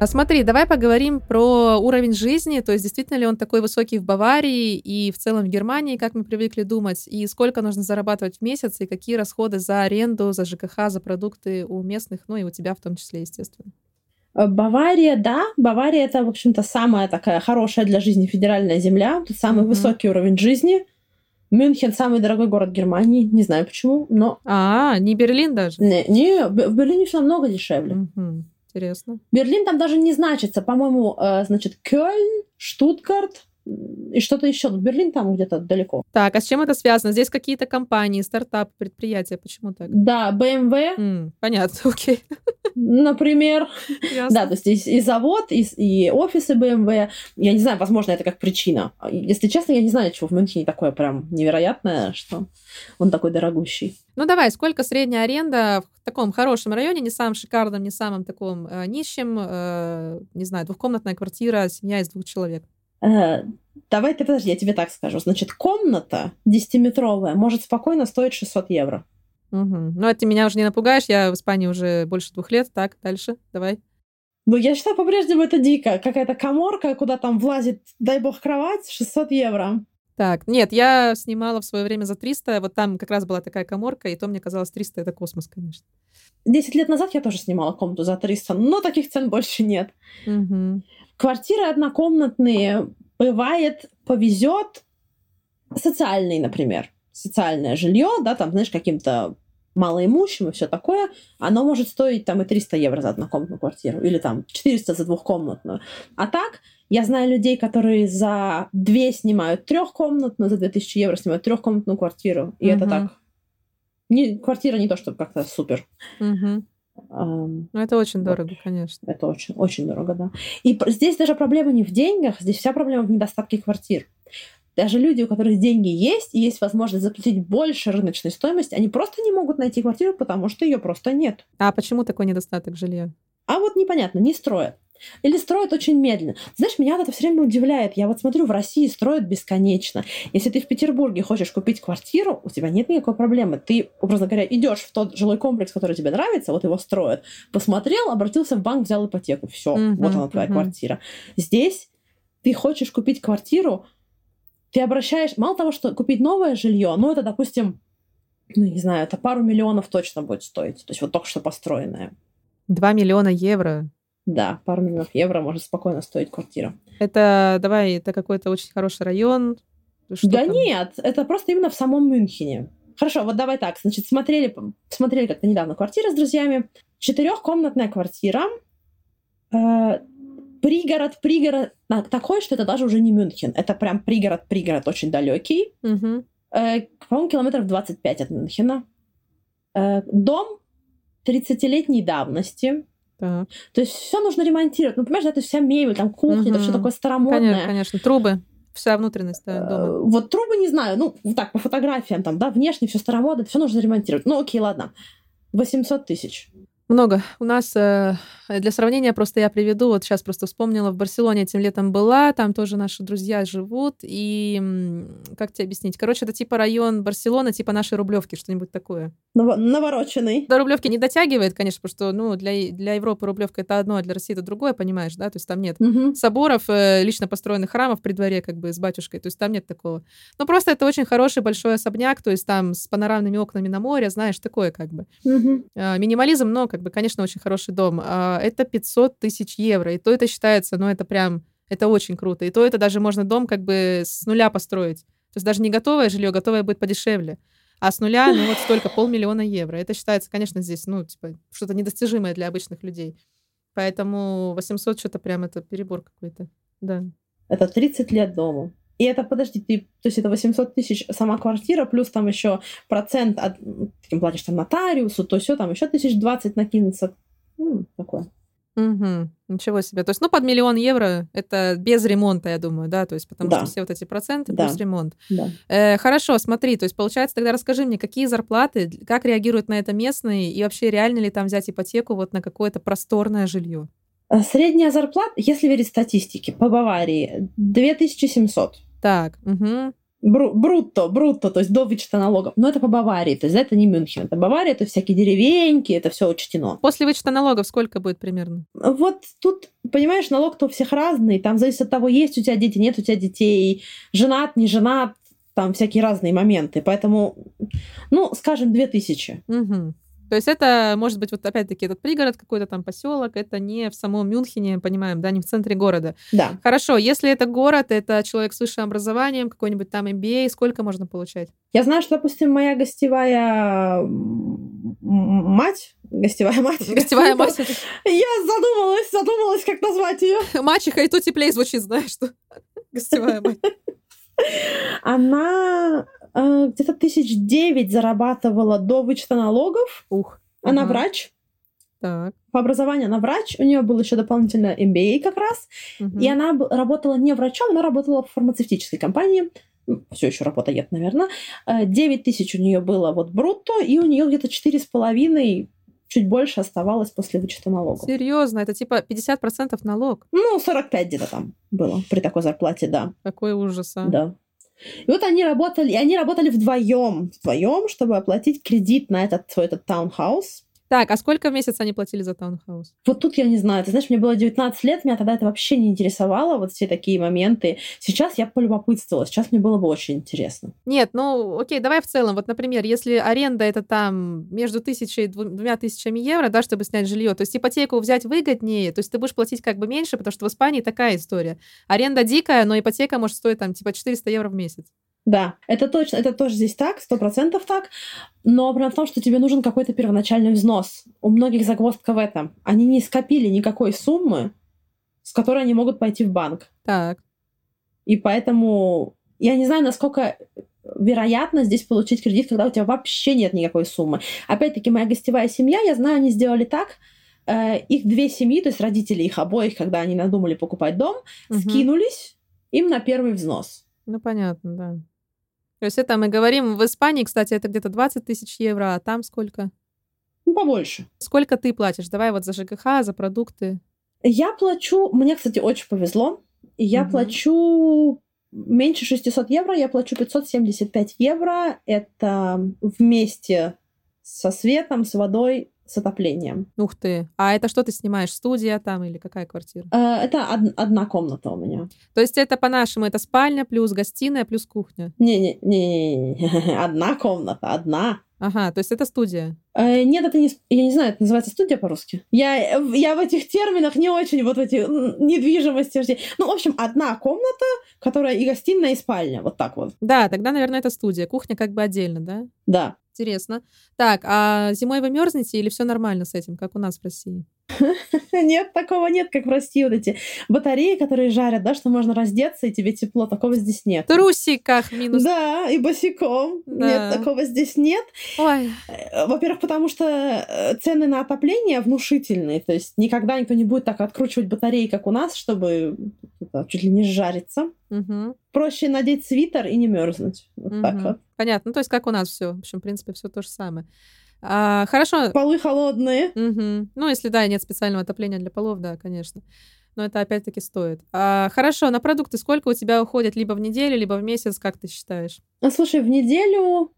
А смотри, давай поговорим про уровень жизни, то есть действительно ли он такой высокий в Баварии и в целом в Германии, как мы привыкли думать, и сколько нужно зарабатывать в месяц, и какие расходы за аренду, за ЖКХ, за продукты у местных, ну и у тебя в том числе, естественно. Э, Бавария, да. Бавария это, в общем-то, самая такая хорошая для жизни федеральная земля, самый mm-hmm. высокий уровень жизни. Мюнхен самый дорогой город Германии, не знаю почему, но... А, не Берлин даже? Не, не в Берлине все намного дешевле. Mm-hmm. Интересно. Берлин там даже не значится. По-моему, э, значит, Кёльн, Штутгарт, и что-то еще. Берлин там где-то далеко. Так, а с чем это связано? Здесь какие-то компании, стартапы, предприятия. Почему так? Да, BMW. Mm, понятно, окей. Например. Ясно. Да, то есть здесь и завод, и, и офисы BMW. Я не знаю, возможно, это как причина. Если честно, я не знаю, чего в Мюнхене такое прям невероятное, что он такой дорогущий. Ну давай, сколько средняя аренда в таком хорошем районе, не самом шикарном, не самом таком э, нищем, э, не знаю, двухкомнатная квартира, семья из двух человек? Э, давай ты подожди, я тебе так скажу. Значит, комната 10-метровая может спокойно стоить 600 евро. Угу. Ну, это ты меня уже не напугаешь, я в Испании уже больше двух лет. Так, дальше, давай. Ну, я считаю, по-прежнему это дико. Какая-то коморка, куда там влазит, дай бог, кровать, 600 евро. Так, нет, я снимала в свое время за 300, вот там как раз была такая коморка, и то мне казалось 300 — это космос, конечно. Десять лет назад я тоже снимала комнату за 300, но таких цен больше нет. Угу. Квартиры однокомнатные, бывает, повезет социальный, например, социальное жилье, да, там, знаешь, каким-то малоимущим и все такое, оно может стоить там и 300 евро за однокомнатную квартиру, или там 400 за двухкомнатную. А так, я знаю людей, которые за две снимают трехкомнатную, за 2000 евро снимают трехкомнатную квартиру, и угу. это так. Не, квартира не то, чтобы как-то супер. Угу. Um, ну, это очень дорого, вот. конечно. Это очень, очень дорого, да. И здесь даже проблема не в деньгах, здесь вся проблема в недостатке квартир. Даже люди, у которых деньги есть, и есть возможность заплатить больше рыночной стоимости, они просто не могут найти квартиру, потому что ее просто нет. А почему такой недостаток жилья? А вот непонятно, не строят. Или строят очень медленно. Знаешь, меня это все время удивляет. Я вот смотрю, в России строят бесконечно. Если ты в Петербурге хочешь купить квартиру, у тебя нет никакой проблемы. Ты, образно говоря, идешь в тот жилой комплекс, который тебе нравится, вот его строят, посмотрел, обратился в банк, взял ипотеку. Все, uh-huh, вот она твоя uh-huh. квартира. Здесь ты хочешь купить квартиру, ты обращаешь, мало того, что купить новое жилье, ну это, допустим, ну, не знаю, это пару миллионов точно будет стоить. То есть вот только что построенное. Два миллиона евро. Да, пару миллионов евро может спокойно стоить квартира. Это, давай, это какой-то очень хороший район? Что да там? нет, это просто именно в самом Мюнхене. Хорошо, вот давай так. Значит, смотрели, смотрели как-то недавно квартиры с друзьями. Четырехкомнатная квартира. Э, пригород, пригород такой, что это даже уже не Мюнхен. Это прям пригород, пригород очень далекий. Угу. Э, по-моему, километров 25 от Мюнхена. Э, дом 30-летней давности. Так. То есть все нужно ремонтировать. Ну, понимаешь, это вся мебель, там кухня, угу. это все такое старомодное. Конечно, конечно. Трубы вся внутренность да, дома. Э, вот трубы не знаю, ну, так, по фотографиям, там, да, внешне все старомодно, все нужно ремонтировать. Ну, окей, ладно. 800 тысяч. Много. У нас, э, для сравнения, просто я приведу, вот сейчас просто вспомнила, в Барселоне этим летом была, там тоже наши друзья живут, и как тебе объяснить? Короче, это типа район Барселона, типа нашей Рублевки, что-нибудь такое. Навороченный. До Рублевки не дотягивает, конечно, потому что, ну, для, для Европы Рублевка это одно, а для России это другое, понимаешь, да? То есть там нет угу. соборов, э, лично построенных храмов при дворе, как бы, с батюшкой, то есть там нет такого. Ну, просто это очень хороший большой особняк, то есть там с панорамными окнами на море, знаешь, такое как бы. Угу. Минимализм, но, как бы, конечно, очень хороший дом. А, это 500 тысяч евро. И то это считается, ну, это прям, это очень круто. И то это даже можно дом как бы с нуля построить. То есть даже не готовое жилье, готовое будет подешевле. А с нуля, ну, вот столько, полмиллиона евро. Это считается, конечно, здесь, ну, типа, что-то недостижимое для обычных людей. Поэтому 800 что-то прям это перебор какой-то. Да. Это 30 лет дому. И это, подожди, ты, то есть это 800 тысяч сама квартира, плюс там еще процент, от, ты платишь там нотариусу, то все, там еще тысяч двадцать накинется. Ну, такое. Угу. Ничего себе. То есть, ну, под миллион евро это без ремонта, я думаю, да, то есть, потому да. что все вот эти проценты да. плюс ремонт. Да. Э, хорошо, смотри, то есть, получается, тогда расскажи мне, какие зарплаты, как реагируют на это местные, и вообще реально ли там взять ипотеку вот на какое-то просторное жилье? Э, средняя зарплата, если верить статистике, по Баварии 2700. Так, угу. Бру, брутто, брутто, то есть до вычета налогов. Но это по Баварии, то есть это не Мюнхен. Это Бавария, это всякие деревеньки, это все учтено. После вычета налогов сколько будет примерно? Вот тут, понимаешь, налог-то у всех разный. Там зависит от того, есть у тебя дети, нет у тебя детей, женат, не женат, там всякие разные моменты. Поэтому, ну, скажем, 2000. Угу. То есть это может быть вот опять-таки этот пригород, какой-то там поселок, это не в самом Мюнхене, понимаем, да, не в центре города. Да. Хорошо, если это город, это человек с высшим образованием, какой-нибудь там MBA, сколько можно получать? Я знаю, что, допустим, моя гостевая мать, гостевая мать. Гостевая мать. Я задумалась, задумалась, как назвать ее. Мачеха, и то теплее звучит, знаешь, что гостевая мать. Она где-то тысяч девять зарабатывала до вычета налогов. Ух. Она ага. врач. Так. По образованию она врач, у нее был еще дополнительно MBA как раз, угу. и она работала не врачом, она работала в фармацевтической компании, все еще работает, наверное. 9 тысяч у нее было вот брутто, и у нее где-то четыре с половиной чуть больше оставалось после вычета налогов. Серьезно? Это типа 50% налог? Ну, 45 где-то там было при такой зарплате, да. Какой ужас, а. Да. И вот они работали, и они работали вдвоем, вдвоем, чтобы оплатить кредит на этот свой этот таунхаус. Так, а сколько в месяц они платили за таунхаус? Вот тут я не знаю. Ты знаешь, мне было 19 лет, меня тогда это вообще не интересовало, вот все такие моменты. Сейчас я полюбопытствовала, сейчас мне было бы очень интересно. Нет, ну, окей, давай в целом. Вот, например, если аренда это там между тысячей и двумя тысячами евро, да, чтобы снять жилье, то есть ипотеку взять выгоднее, то есть ты будешь платить как бы меньше, потому что в Испании такая история. Аренда дикая, но ипотека может стоить там типа 400 евро в месяц. Да, это точно, это тоже здесь так, сто процентов так. Но проблема в том, что тебе нужен какой-то первоначальный взнос. У многих загвоздка в этом. Они не скопили никакой суммы, с которой они могут пойти в банк. Так. И поэтому я не знаю, насколько вероятно здесь получить кредит, когда у тебя вообще нет никакой суммы. Опять-таки, моя гостевая семья, я знаю, они сделали так, э, их две семьи, то есть родители их обоих, когда они надумали покупать дом, угу. скинулись им на первый взнос. Ну, понятно, да. То есть это мы говорим, в Испании, кстати, это где-то 20 тысяч евро, а там сколько? Ну, побольше. Сколько ты платишь? Давай вот за ЖКХ, за продукты. Я плачу, мне, кстати, очень повезло. Я угу. плачу меньше 600 евро, я плачу 575 евро. Это вместе со светом, с водой, с отоплением. Ух ты. А это что ты снимаешь? Студия там или какая квартира? Э, это од- одна комната у меня. То есть это по-нашему, это спальня плюс гостиная плюс кухня? Не-не-не, одна комната, одна. Ага, то есть это студия? Э, нет, это не... Я не знаю, это называется студия по-русски. Я, я в этих терминах не очень вот эти недвижимости. Ну, в общем, одна комната, которая и гостиная, и спальня. Вот так вот. Да, тогда, наверное, это студия. Кухня как бы отдельно, да? Да. Интересно. Так, а зимой вы мерзнете или все нормально с этим, как у нас в России? Нет, такого нет, как в России вот эти батареи, которые жарят, да, что можно раздеться, и тебе тепло. Такого здесь нет. В трусиках минус. Да, и босиком. Да. Нет, такого здесь нет. Ой, Э, Во-первых, потому что э, цены на отопление внушительные. То есть никогда никто не будет так откручивать батареи, как у нас, чтобы это, чуть ли не жариться. мгм, Проще надеть свитер и не мерзнуть. Вот так мгм. вот. Понятно. Ну, то есть, как у нас все. В общем, в принципе, все то же самое. А, хорошо. Полы холодные. Мгм. Ну, если да, нет специального отопления для полов, да, конечно. Но это опять-таки стоит. А, хорошо, на продукты сколько у тебя уходит либо в неделю, либо в месяц, как ты считаешь? Ну, слушай, в неделю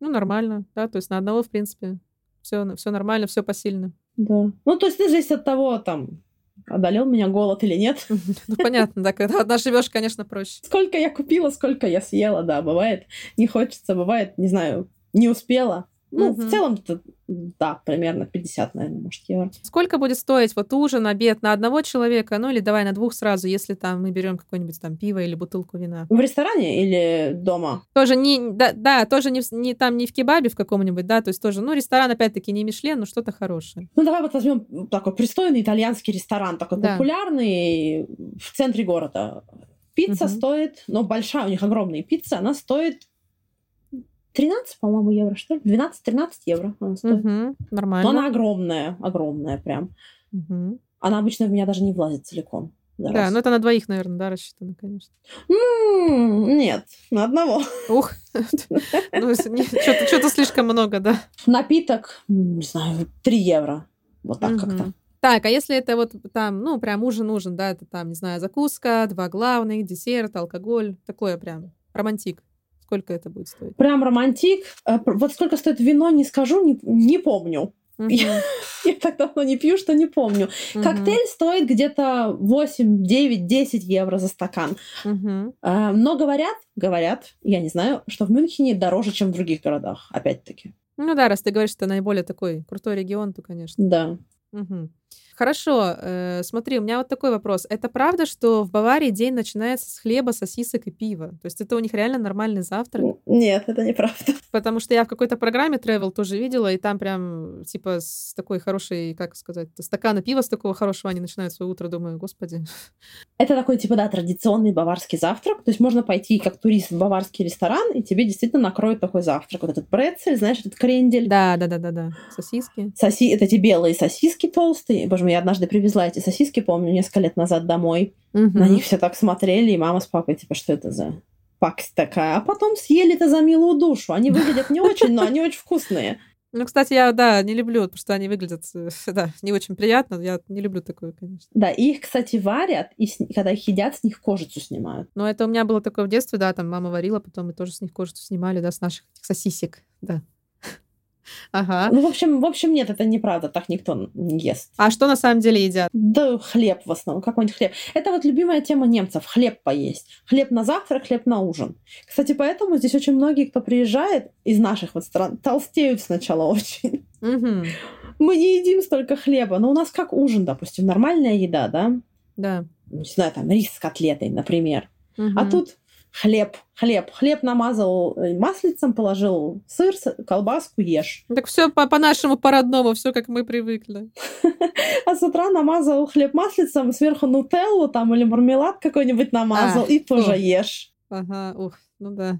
Ну, нормально, да, то есть на одного, в принципе, все, все нормально, все посильно. Да. Ну, то есть это зависит от того, там, одолел меня голод или нет. Ну, понятно, да, когда одна живешь, конечно, проще. Сколько я купила, сколько я съела, да, бывает. Не хочется, бывает, не знаю, не успела. Ну, Мгм. в целом, да, примерно 50, наверное, может, евро. Сколько будет стоить вот ужин, обед на одного человека, ну или давай на двух сразу, если там мы берем какое-нибудь там пиво или бутылку вина. В ресторане или дома? Тоже не, да, да тоже не, не там не в кебабе в каком-нибудь, да, то есть тоже, ну ресторан опять-таки не Мишлен, но что-то хорошее. Ну, давай вот возьмем такой пристойный итальянский ресторан, такой Да. популярный в центре города. Пицца Мгм. стоит, ну, большая, у них огромная пицца, она стоит 13, по-моему, евро, что ли? 12-13 евро она стоит. Но нормально. она огромная, огромная прям. Мгм. Она обычно в меня даже не влазит целиком. Да, раз. ну это на двоих, наверное, да, рассчитано, конечно. М, Нет, на одного. Ух, ну что-то слишком много, да. Напиток, не знаю, 3 евро. Вот так как-то. Так, а если это вот там, ну, прям ужин-ужин, да, это там, не знаю, закуска, два главных, десерт, алкоголь, такое прям, романтик. Сколько это будет стоить? Прям романтик. Э, Вот сколько стоит вино, не скажу, не, не помню. Мгм, Я так давно не пью, что не помню. мгм, Коктейль стоит где-то 8, 9, 10 евро за стакан. Э, Но говорят, говорят, я не знаю, что в Мюнхене дороже, чем в других городах, опять-таки. Ну да, раз ты говоришь, что это наиболее такой крутой регион, то, конечно. Да. Мгм. Хорошо, э, смотри, у меня вот такой вопрос. Это правда, что в Баварии день начинается с хлеба, сосисок и пива? То есть это у них реально нормальный завтрак? Нет, это неправда. Потому что я в какой-то программе travel тоже видела, и там прям типа с такой хорошей, как сказать, стакана пива с такого хорошего они начинают свое утро. Думаю, господи. Это такой, типа, да, традиционный баварский завтрак. То есть можно пойти как турист в баварский ресторан, и тебе действительно накроют такой завтрак. Вот этот брецель, знаешь, этот крендель. Да, да, да, да, да. Сосиски. Соси... Это эти белые сосиски толстые. Боже мой, я однажды привезла эти сосиски, помню, несколько лет назад домой. Мгм. На них все так смотрели, и мама с папой, типа, что это за пакость такая? А потом съели это за милую душу. Они выглядят не очень, но они очень вкусные. Ну, кстати, я, да, не люблю, потому что они выглядят, э, да, не очень приятно. Я не люблю такое, конечно. Да, и их, кстати, варят, и с- когда их едят, с них кожицу снимают. Но это у меня было такое в детстве, да, там мама варила, потом мы тоже с них кожицу снимали, да, с наших сосисек, да. Ага. Ну, в общем, в общем, нет, это неправда, так никто не ест. А что на самом деле едят? Да, хлеб в основном, какой-нибудь хлеб. Это вот любимая тема немцев, хлеб поесть. Хлеб на завтрак, хлеб на ужин. Кстати, поэтому здесь очень многие, кто приезжает из наших вот стран, толстеют сначала очень. Мгм. Мы не едим столько хлеба, но у нас как ужин, допустим, нормальная еда, да? Да. Не знаю, там рис с котлетой, например. А Мгм. тут хлеб, хлеб. Хлеб намазал э, маслицем, положил сыр, колбаску, ешь. Так все по- по-нашему, по-родному, все как мы привыкли. А с утра намазал хлеб маслицем, сверху нутеллу там или мармелад какой-нибудь намазал, А, и тоже ешь. Ага, ух, ну да.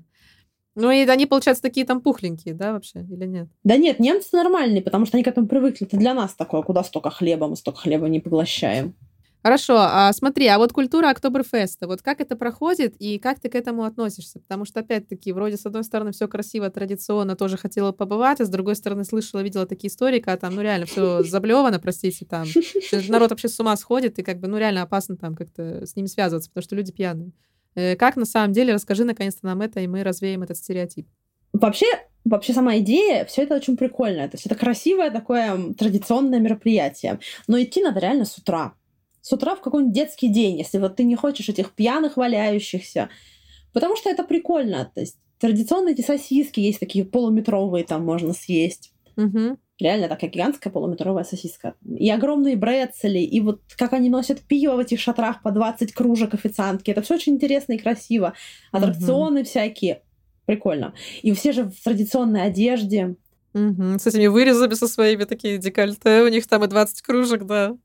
Ну и они, получается, такие там пухленькие, да, вообще, или нет? Да нет, немцы нормальные, потому что они к этому привыкли. Это для нас такое, куда столько хлеба, мы столько хлеба не поглощаем. Хорошо, а смотри, а вот культура Октоберфеста, вот как это проходит и как ты к этому относишься? Потому что, опять-таки, вроде, с одной стороны, все красиво, традиционно, тоже хотела побывать, а с другой стороны, слышала, видела такие истории, когда там, ну, реально, все заблевано, простите, там, народ вообще с ума сходит, и как бы, ну, реально опасно там как-то с ними связываться, потому что люди пьяные. Э, Как на самом деле, расскажи наконец-то нам это, и мы развеем этот стереотип. Вообще, вообще сама идея, все это очень прикольно. То есть это красивое такое традиционное мероприятие. Но идти надо реально с утра. С утра в какой-нибудь детский день, если вот ты не хочешь этих пьяных валяющихся. Потому что это прикольно. То есть традиционные эти сосиски есть такие полуметровые, там можно съесть. Мгм. Реально такая гигантская полуметровая сосиска. И огромные брецели, и вот как они носят пиво в этих шатрах по 20 кружек официантки. Это все очень интересно и красиво. Аттракционы всякие. Прикольно. И все же в традиционной одежде. Угу. С этими вырезами со своими такие декольте, у них там и 20 кружек, да.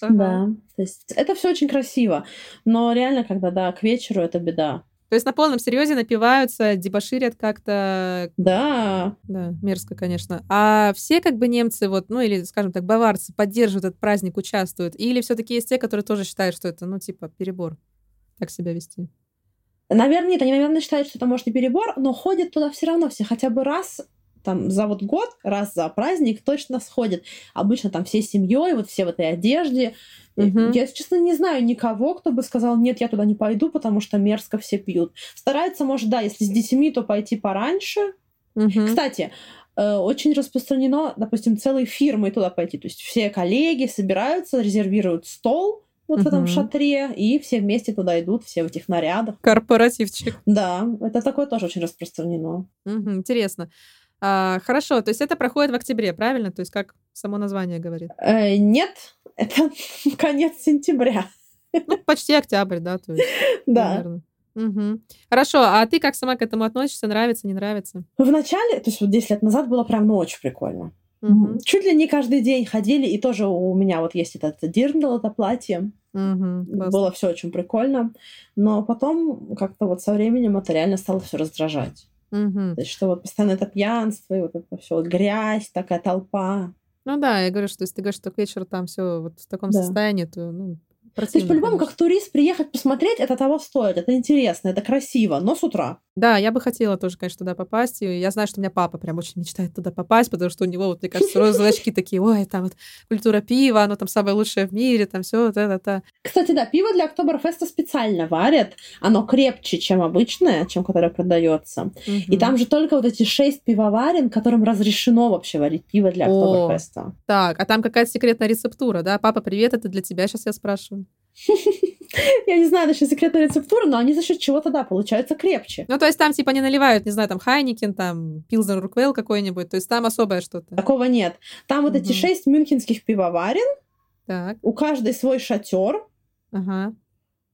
Ага. Да, то есть это все очень красиво, но реально, когда, да, к вечеру это беда. То есть на полном серьезе напиваются, дебоширят как-то. Да. Да, мерзко, конечно. А все как бы немцы, вот, ну или, скажем так, баварцы поддерживают этот праздник, участвуют? Или все-таки есть те, которые тоже считают, что это, ну, типа, перебор так себя вести? Наверное, нет, они, наверное, считают, что это может и перебор, но ходят туда все равно все хотя бы раз там за вот год, раз за праздник точно сходят. Обычно там все семьей, вот все в этой одежде. Угу. Я, честно, не знаю никого, кто бы сказал, нет, я туда не пойду, потому что мерзко все пьют. Стараются, может, да, если с детьми, то пойти пораньше. Угу. Кстати, э, очень распространено, допустим, целые фирмы туда пойти. То есть все коллеги собираются, резервируют стол, вот угу. в этом шатре, и все вместе туда идут, все в этих нарядах. Корпоративчик. Да, это такое тоже очень распространено. Угу, интересно. А, хорошо, то есть это проходит в октябре, правильно? То есть как само название говорит? Э, нет, это конец сентября. Ну, почти октябрь, да? То есть, да. Наверное. Угу. Хорошо, а ты как сама к этому относишься? Нравится, не нравится? В начале, то есть вот 10 лет назад было прям ну, очень прикольно. Угу. Чуть ли не каждый день ходили, и тоже у меня вот есть этот дирндл, это платье. Угу, было все очень прикольно. Но потом как-то вот со временем это реально стало все раздражать. Угу. То есть, что вот постоянно это пьянство, и вот это все, вот грязь, такая толпа. Ну да, я говорю, что если ты говоришь, что к вечеру там все вот в таком да. состоянии, то ну, Противно, То есть, по-любому, как турист, приехать посмотреть, это того стоит, это интересно, это красиво, но с утра. Да, я бы хотела тоже, конечно, туда попасть. И я знаю, что у меня папа прям очень мечтает туда попасть, потому что у него, вот, мне кажется, розовые очки такие, ой, там вот культура пива, оно там самое лучшее в мире, там все вот это. Кстати, да, пиво для Октоберфеста специально варят. Оно крепче, чем обычное, чем которое продается. И там же только вот эти шесть пивоварен, которым разрешено вообще варить пиво для Октоберфеста. Так, а там какая-то секретная рецептура, да? Папа, привет, это для тебя, сейчас я спрашиваю. Я не знаю насчет секретной рецептуры, но они за счет чего-то, да, получаются крепче. Ну, то есть там типа не наливают, не знаю, там Хайникин, там Пилзнер Руквейл какой-нибудь, то есть там особое что-то. Такого нет. Там вот эти шесть мюнхенских пивоварен, так. у каждой свой шатер. Ага.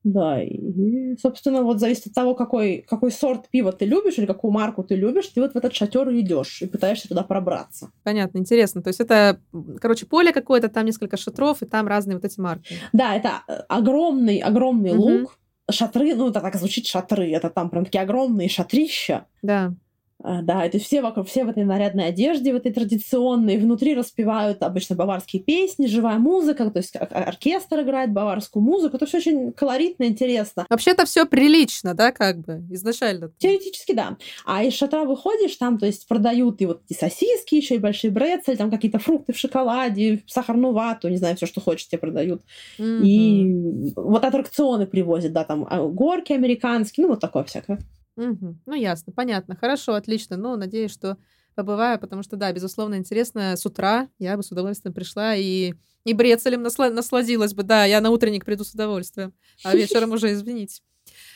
Да, и, собственно, вот зависит от того, какой, какой сорт пива ты любишь или какую марку ты любишь, ты вот в этот шатер идешь и пытаешься туда пробраться. Понятно, интересно. То есть это, короче, поле какое-то, там несколько шатров, и там разные вот эти марки. Да, это э, огромный, огромный угу. луг, шатры, ну, это так звучит шатры, это там прям такие огромные шатрища. Да. А, да, это все вокруг, все в этой нарядной одежде, в этой традиционной. Внутри распевают обычно баварские песни, живая музыка, то есть оркестр играет баварскую музыку. Это все очень колоритно, интересно. Вообще-то все прилично, да, как бы, изначально? Теоретически, да. А из шатра выходишь, там, то есть продают и вот эти сосиски, еще и большие брецели, там какие-то фрукты в шоколаде, сахарную вату, не знаю, все, что хочешь, тебе продают. Mm-hmm. И вот аттракционы привозят, да, там а, горки американские, ну, вот такое всякое. Мгм. Ну, ясно, понятно. Хорошо, отлично. Ну, надеюсь, что побываю, потому что, да, безусловно, интересно. С утра я бы с удовольствием пришла и, и брецелем насла- насладилась бы. Да, я на утренник приду с удовольствием. А вечером уже, извините.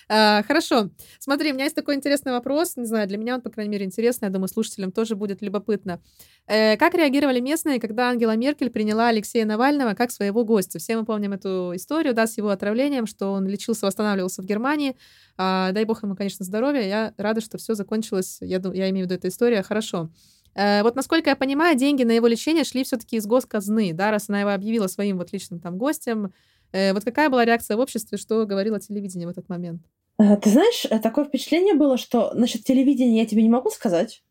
А, хорошо. Смотри, у меня есть такой интересный вопрос. Не знаю, для меня он, по крайней мере, интересный. Я думаю, слушателям тоже будет любопытно. Э, как реагировали местные, когда Ангела Меркель приняла Алексея Навального как своего гостя? Все мы помним эту историю, да, с его отравлением, что он лечился, восстанавливался в Германии. А, дай бог ему, конечно, здоровья. Я рада, что все закончилось, я, я имею в виду эту историю, хорошо. Э, вот насколько я понимаю, деньги на его лечение шли все-таки из госказны, да, раз она его объявила своим вот личным там гостем. Э, вот какая была реакция в обществе, что говорило телевидение в этот момент? Э, ты знаешь, э, такое впечатление было, что насчет телевидения я тебе не могу сказать,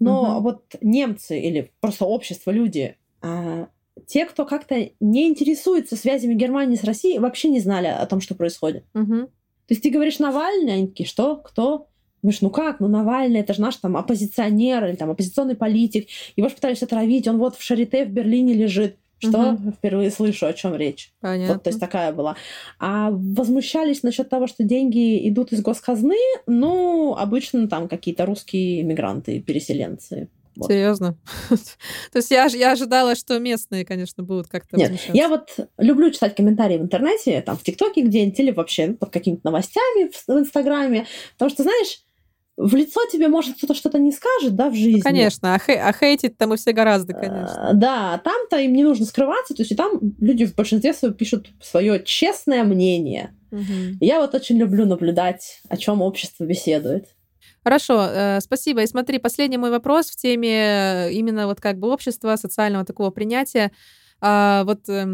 но угу. вот немцы или просто общество, люди, а, те, кто как-то не интересуется связями Германии с Россией, вообще не знали о том, что происходит. Угу. То есть ты говоришь Навальный, они такие, что, кто? Говоришь, ну как, ну Навальный, это же наш там оппозиционер или там оппозиционный политик. Его же пытались отравить, он вот в Шарите в Берлине лежит. Что угу. впервые слышу, о чем речь. Понятно. Вот, то есть такая была. А возмущались насчет того, что деньги идут из госказны, ну, обычно там какие-то русские иммигранты, переселенцы. Вот. Серьезно? То есть я, я ожидала, что местные, конечно, будут как-то Нет, я вот люблю читать комментарии в интернете, там, в ТикТоке где-нибудь, или вообще под какими-то новостями в, в Инстаграме, потому что, знаешь, в лицо тебе, может, кто-то что-то не скажет, да, в жизни. Ну, конечно, а, хей, а хейтить там и все гораздо, конечно. А, да, там-то им не нужно скрываться, то есть и там люди в большинстве своем пишут свое честное мнение. Угу. Я вот очень люблю наблюдать, о чем общество беседует. Хорошо, э, спасибо. И смотри, последний мой вопрос в теме э, именно вот как бы общества, социального такого принятия. А, вот э,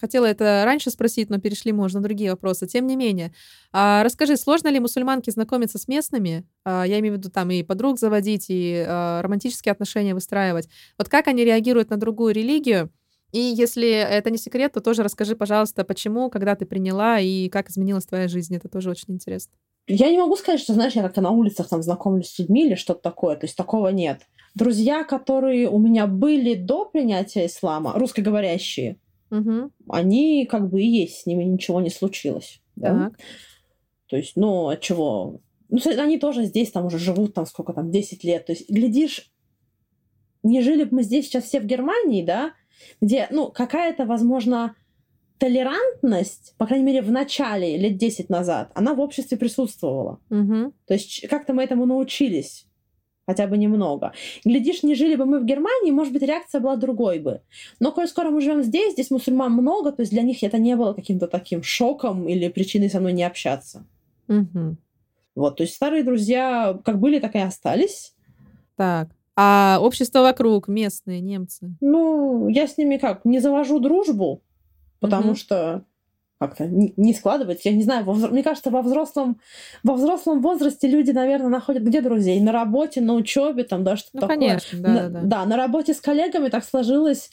хотела это раньше спросить, но перешли, можно, на другие вопросы. Тем не менее, а, расскажи, сложно ли мусульманке знакомиться с местными? А, я имею в виду там и подруг заводить, и а, романтические отношения выстраивать. Вот как они реагируют на другую религию? И если это не секрет, то тоже расскажи, пожалуйста, почему, когда ты приняла и как изменилась твоя жизнь. Это тоже очень интересно. Я не могу сказать, что, знаешь, я как-то на улицах там знакомлюсь с людьми или что-то такое. То есть такого нет. Друзья, которые у меня были до принятия ислама, русскоговорящие, угу. они как бы и есть, с ними ничего не случилось. Да? То есть, ну, от чего? Ну, они тоже здесь там уже живут, там сколько там, 10 лет. То есть, глядишь, не жили бы мы здесь сейчас все в Германии, да, где, ну, какая-то, возможно, толерантность, по крайней мере, в начале, лет 10 назад, она в обществе присутствовала. Угу. То есть как-то мы этому научились. Хотя бы немного. Глядишь, не жили бы мы в Германии, может быть, реакция была другой бы. Но коль скоро мы живем здесь, здесь мусульман много, то есть для них это не было каким-то таким шоком или причиной со мной не общаться. Угу. Вот, то есть старые друзья как были, так и остались. Так. А общество вокруг, местные немцы? Ну, я с ними как, не завожу дружбу, потому угу. что как-то не, складывается. Я не знаю, во, мне кажется, во взрослом, во взрослом возрасте люди, наверное, находят где друзей? На работе, на учебе, там, да, что-то ну, такое. конечно, да, на, да. Да, на работе с коллегами так сложилось,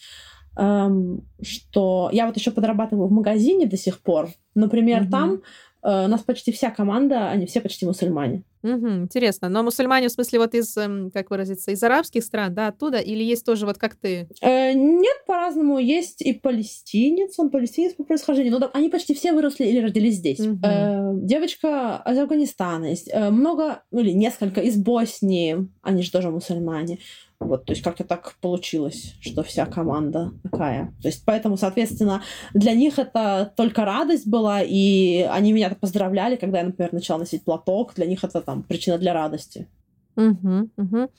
эм, что я вот еще подрабатываю в магазине до сих пор. Например, угу. там у нас почти вся команда, они все почти мусульмане. Угу, интересно. Но мусульмане, в смысле, вот из, эм, как выразиться, из арабских стран, да, оттуда? Или есть тоже вот как ты? Э, нет, по-разному. Есть и палестинец, он палестинец по происхождению. Но да, они почти все выросли или родились здесь. Угу. Э, девочка из Афганистана, есть э, много, ну или несколько из Боснии, они же тоже мусульмане. Вот, то есть как-то так получилось, что вся команда такая. То есть поэтому, соответственно, для них это только радость была, и они меня поздравляли, когда я, например, начала носить платок. Для них это там причина для радости. Угу, угу.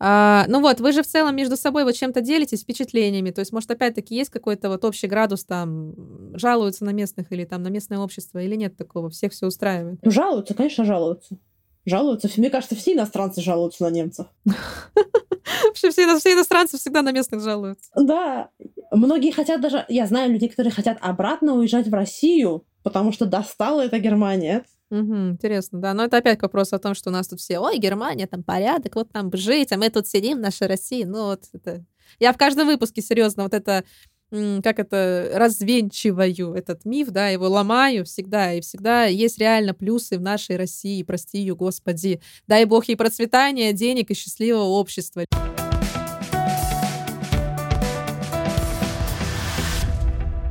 А, ну вот, вы же в целом между собой вот чем-то делитесь впечатлениями. То есть, может, опять-таки есть какой-то вот общий градус там, жалуются на местных или там на местное общество, или нет такого? Всех все устраивает? Ну, жалуются, конечно, жалуются. Жалуются. Мне кажется, все иностранцы жалуются на немцев. Вообще все, все иностранцы всегда на местных жалуются. Да. Многие хотят даже... Я знаю людей, которые хотят обратно уезжать в Россию, потому что достала эта Германия. Угу, интересно, да. Но это опять вопрос о том, что у нас тут все, ой, Германия, там порядок, вот там жить, а мы тут сидим в нашей России. Ну вот это... Я в каждом выпуске, серьезно, вот это как это, развенчиваю этот миф, да, его ломаю всегда, и всегда есть реально плюсы в нашей России, прости ее, Господи. Дай Бог ей процветания, денег и счастливого общества.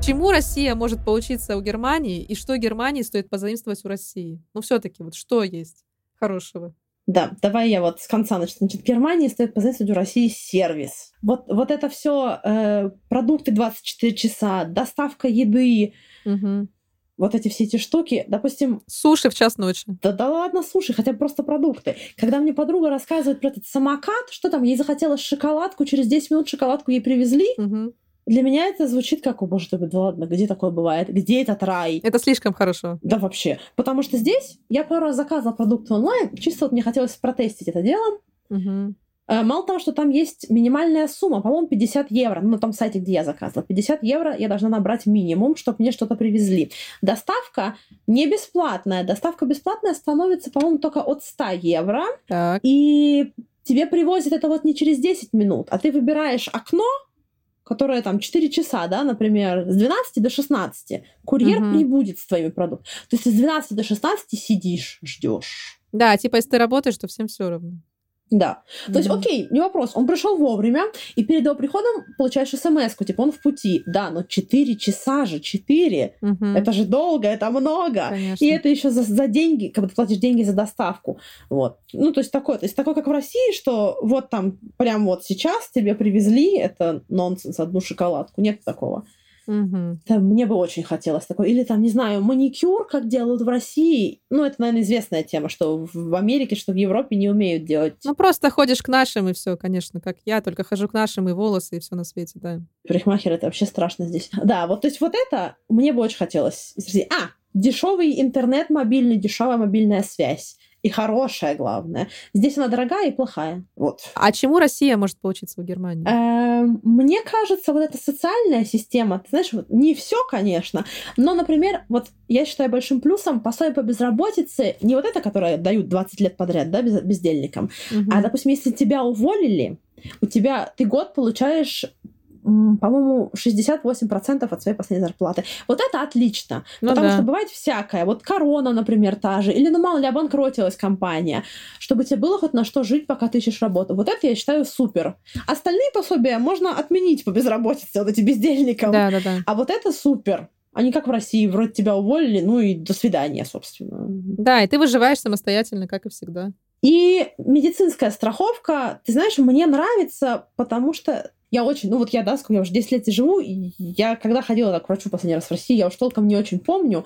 Чему Россия может поучиться у Германии, и что Германии стоит позаимствовать у России? Ну, все-таки, вот что есть хорошего? Да, давай я вот с конца начну. Значит, в Германии стоит позиция у России сервис. Вот, вот это все э, продукты 24 часа, доставка еды, угу. вот эти все эти штуки. Допустим... Суши в час ночи. Да, да ладно, суши, хотя бы просто продукты. Когда мне подруга рассказывает про этот самокат, что там, ей захотелось шоколадку, через 10 минут шоколадку ей привезли, угу. Для меня это звучит как, о боже да ладно, где такое бывает? Где этот рай? Это слишком хорошо. Да вообще. Потому что здесь я пару раз заказывала продукты онлайн, чисто вот мне хотелось протестить это дело. Угу. Мало того, что там есть минимальная сумма, по-моему, 50 евро, ну, на том сайте, где я заказывала, 50 евро я должна набрать минимум, чтобы мне что-то привезли. Доставка не бесплатная. Доставка бесплатная становится, по-моему, только от 100 евро. Так. И тебе привозят это вот не через 10 минут, а ты выбираешь окно, которая там 4 часа, да, например, с 12 до 16, курьер угу. прибудет с твоими продуктами. То есть с 12 до 16 сидишь, ждешь. Да, типа если ты работаешь, то всем все равно. Да. Mm-hmm. То есть, окей, не вопрос. Он пришел вовремя, и перед его приходом получаешь смс типа он в пути. Да, но 4 часа же, 4. Mm-hmm. Это же долго, это много. Конечно. И это еще за, за деньги, как бы ты платишь деньги за доставку. Вот. Ну, то есть такое. То есть такое, как в России, что вот там прям вот сейчас тебе привезли, это нонсенс, одну шоколадку. Нет такого. Угу. Там, мне бы очень хотелось такой. Или там, не знаю, маникюр, как делают в России. Ну, это, наверное, известная тема, что в Америке, что в Европе не умеют делать. Ну, просто ходишь к нашим, и все, конечно, как я, только хожу к нашим, и волосы, и все на свете, да. Парикмахер это вообще страшно здесь. Да, вот, то есть вот это мне бы очень хотелось. А, дешевый интернет мобильный, дешевая мобильная связь. И хорошая, главное. Здесь она дорогая и плохая. Вот. А чему Россия может поучиться у Германии? Эм, мне кажется, вот эта социальная система, ты знаешь, вот не все, конечно, но, например, вот я считаю большим плюсом пособие по безработице не вот это, которое дают 20 лет подряд, да, бездельникам, угу. а, допустим, если тебя уволили, у тебя ты год получаешь по-моему, 68% от своей последней зарплаты. Вот это отлично, ну потому да. что бывает всякое. Вот корона, например, та же, или, ну, мало ли, обанкротилась компания, чтобы тебе было хоть на что жить, пока ты ищешь работу. Вот это я считаю супер. Остальные пособия можно отменить по безработице, вот эти бездельникам. Да, да, да. А вот это супер. Они как в России, вроде тебя уволили, ну и до свидания, собственно. Да, и ты выживаешь самостоятельно, как и всегда. И медицинская страховка, ты знаешь, мне нравится, потому что я очень, ну вот я, да, сколько я уже 10 лет живу, и я когда ходила так, к врачу последний раз в России, я уж толком не очень помню,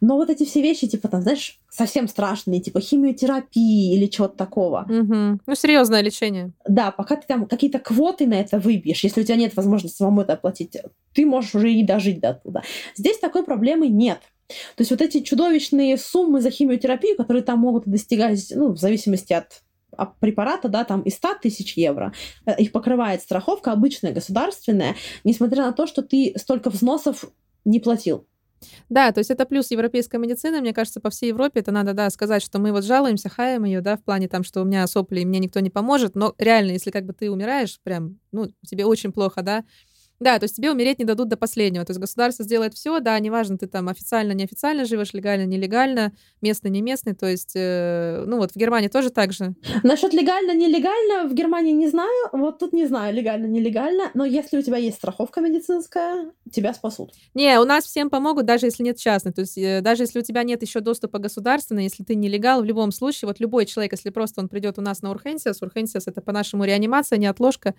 но вот эти все вещи, типа, там, знаешь, совсем страшные, типа химиотерапии или чего-то такого. Угу. Ну, серьезное лечение. Да, пока ты там какие-то квоты на это выбьешь, если у тебя нет возможности самому это оплатить, ты можешь уже и дожить до туда. Здесь такой проблемы нет. То есть вот эти чудовищные суммы за химиотерапию, которые там могут достигать, ну, в зависимости от препарата, да, там и 100 тысяч евро, э, их покрывает страховка обычная, государственная, несмотря на то, что ты столько взносов не платил. Да, то есть это плюс европейской медицины. Мне кажется, по всей Европе это надо, да, сказать, что мы вот жалуемся, хаем ее, да, в плане там, что у меня сопли, и мне никто не поможет. Но реально, если как бы ты умираешь, прям, ну, тебе очень плохо, да, да, то есть тебе умереть не дадут до последнего. То есть государство сделает все, да, неважно, ты там официально, неофициально живешь, легально, нелегально, местный, не местный. То есть, э, ну вот в Германии тоже так же. Насчет легально, нелегально в Германии не знаю. Вот тут не знаю, легально, нелегально. Но если у тебя есть страховка медицинская, тебя спасут. Не, у нас всем помогут, даже если нет частной. То есть э, даже если у тебя нет еще доступа государственного, если ты нелегал, в любом случае, вот любой человек, если просто он придет у нас на Урхенсиас, Урхенсиас это по-нашему реанимация, не отложка,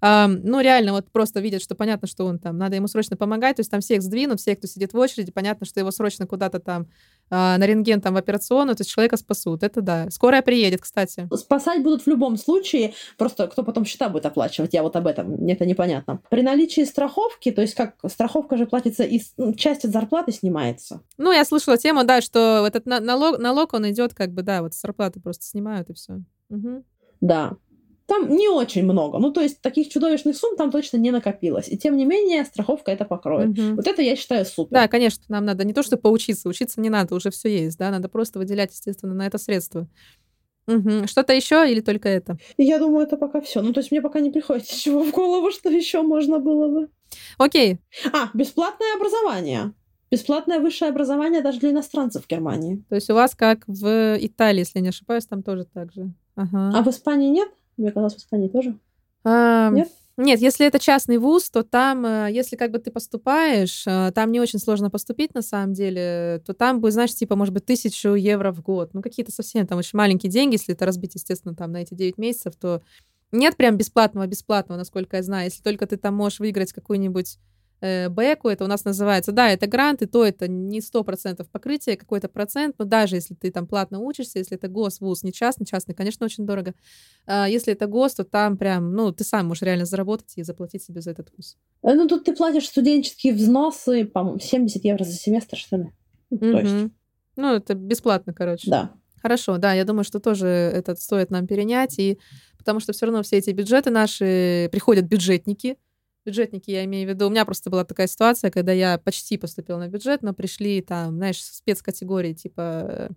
э, ну реально вот просто видят, что понятно, что он там, надо ему срочно помогать, то есть там всех сдвинут, всех, кто сидит в очереди, понятно, что его срочно куда-то там а, на рентген, там, в операционную, то есть человека спасут. Это да. Скорая приедет, кстати. Спасать будут в любом случае, просто кто потом счета будет оплачивать, я вот об этом, мне это непонятно. При наличии страховки, то есть как страховка же платится, и ну, часть от зарплаты снимается. Ну, я слышала тему, да, что этот налог, налог он идет как бы, да, вот с зарплаты просто снимают и все. Угу. Да. Там не очень много. Ну, то есть таких чудовищных сумм там точно не накопилось. И тем не менее, страховка это покроет. Угу. Вот это я считаю супер. Да, конечно, нам надо не то, чтобы поучиться, учиться не надо, уже все есть, да, надо просто выделять, естественно, на это средства. Угу. Что-то еще или только это? Я думаю, это пока все. Ну, то есть мне пока не приходит ничего в голову, что еще можно было бы. Окей. А, бесплатное образование. Бесплатное высшее образование даже для иностранцев в Германии. То есть у вас как в Италии, если не ошибаюсь, там тоже так же. Ага. А в Испании нет? Мне казалось, в Испании тоже. А, нет? Нет, если это частный вуз, то там, э, если как бы ты поступаешь, э, там не очень сложно поступить на самом деле, то там будет, знаешь, типа, может быть, тысячу евро в год. Ну, какие-то совсем там очень маленькие деньги, если это разбить, естественно, там на эти 9 месяцев, то нет прям бесплатного-бесплатного, насколько я знаю. Если только ты там можешь выиграть какую-нибудь э, бэку, это у нас называется, да, это грант, и то это не сто процентов покрытие, какой-то процент, но даже если ты там платно учишься, если это гос, вуз, не частный, частный, конечно, очень дорого. А если это гос, то там прям, ну, ты сам можешь реально заработать и заплатить себе за этот вуз. Э, ну, тут ты платишь студенческие взносы, по-моему, 70 евро за семестр, что ли? Mm-hmm. То есть... Ну, это бесплатно, короче. Да. Хорошо, да, я думаю, что тоже это стоит нам перенять, и потому что все равно все эти бюджеты наши приходят бюджетники, бюджетники, я имею в виду. У меня просто была такая ситуация, когда я почти поступила на бюджет, но пришли там, знаешь, спецкатегории типа э,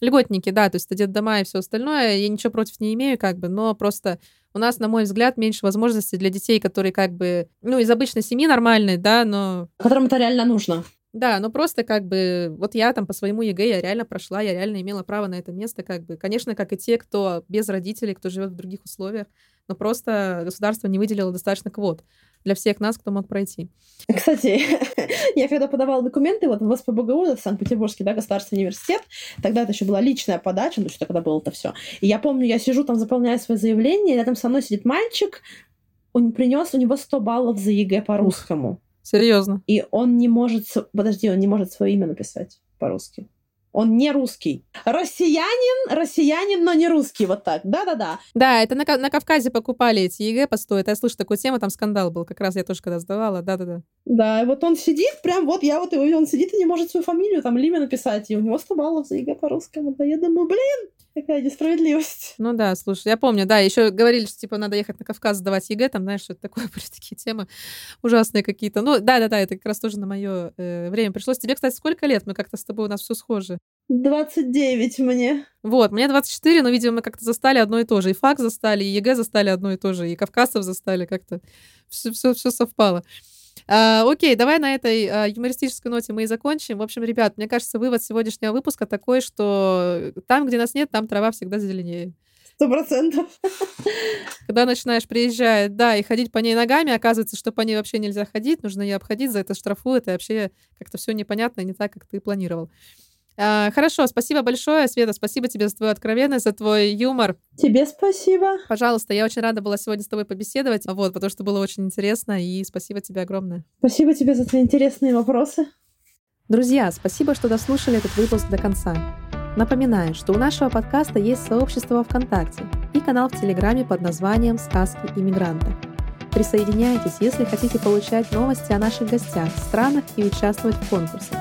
льготники, да, то есть это дома и все остальное. Я ничего против не имею, как бы, но просто у нас, на мой взгляд, меньше возможностей для детей, которые как бы, ну, из обычной семьи нормальной, да, но... Которым это реально нужно. Да, ну просто как бы, вот я там по своему ЕГЭ, я реально прошла, я реально имела право на это место, как бы. Конечно, как и те, кто без родителей, кто живет в других условиях, но просто государство не выделило достаточно квот для всех нас, кто мог пройти. Кстати, я когда подавала документы вот в СПБГУ, в Санкт-Петербургский да, государственный университет, тогда это еще была личная подача, ну что когда было это все. И я помню, я сижу там, заполняю свое заявление, рядом со мной сидит мальчик, он принес у него 100 баллов за ЕГЭ по-русскому. Серьезно? И он не может... Подожди, он не может свое имя написать по-русски. Он не русский. Россиянин, россиянин, но не русский, вот так. Да-да-да. Да, это на, на Кавказе покупали эти ЕГЭ постоянно. Я слышала такую тему, там скандал был. Как раз я тоже когда сдавала. Да-да-да. Да, и вот он сидит, прям вот я вот его, он сидит и не может свою фамилию, там, имя написать, и у него 100 баллов за ЕГЭ по-русскому. Да я думаю, блин, Какая несправедливость. Ну да, слушай, я помню, да, еще говорили, что типа надо ехать на Кавказ сдавать ЕГЭ, там, знаешь, что-то такое, были такие темы ужасные какие-то. Ну да-да-да, это как раз тоже на мое э, время пришлось. Тебе, кстати, сколько лет? Мы как-то с тобой, у нас все схоже. 29 мне. Вот, мне 24, но, видимо, мы как-то застали одно и то же. И ФАК застали, и ЕГЭ застали одно и то же, и Кавказцев застали как-то. Все, все, все совпало. А, окей, давай на этой а, юмористической ноте мы и закончим. В общем, ребят, мне кажется, вывод сегодняшнего выпуска такой, что там, где нас нет, там трава всегда зеленее. Сто процентов. Когда начинаешь приезжать, да, и ходить по ней ногами, оказывается, что по ней вообще нельзя ходить, нужно ее обходить, за это штрафуют, и вообще как-то все непонятно, не так, как ты планировал. А, хорошо, спасибо большое, Света, спасибо тебе за твою откровенность, за твой юмор. Тебе спасибо. Пожалуйста, я очень рада была сегодня с тобой побеседовать, вот, потому что было очень интересно, и спасибо тебе огромное. Спасибо тебе за твои интересные вопросы. Друзья, спасибо, что дослушали этот выпуск до конца. Напоминаю, что у нашего подкаста есть сообщество ВКонтакте и канал в Телеграме под названием «Сказки иммигранта». Присоединяйтесь, если хотите получать новости о наших гостях, странах и участвовать в конкурсах.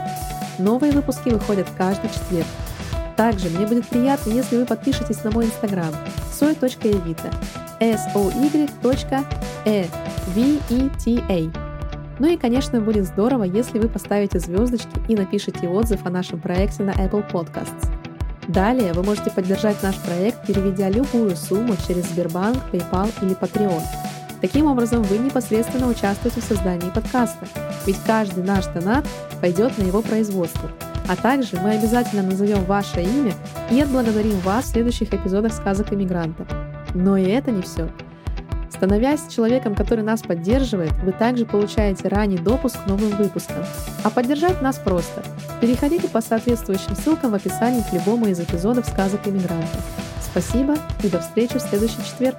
Новые выпуски выходят каждый четверг. Также мне будет приятно, если вы подпишетесь на мой инстаграм soy.evita e a Ну и, конечно, будет здорово, если вы поставите звездочки и напишите отзыв о нашем проекте на Apple Podcasts. Далее вы можете поддержать наш проект, переведя любую сумму через Сбербанк, PayPal или Patreon. Таким образом, вы непосредственно участвуете в создании подкаста, ведь каждый наш донат пойдет на его производство. А также мы обязательно назовем ваше имя и отблагодарим вас в следующих эпизодах сказок иммигранта. Но и это не все. Становясь человеком, который нас поддерживает, вы также получаете ранний допуск к новым выпускам. А поддержать нас просто. Переходите по соответствующим ссылкам в описании к любому из эпизодов сказок иммигранта. Спасибо и до встречи в следующий четверг.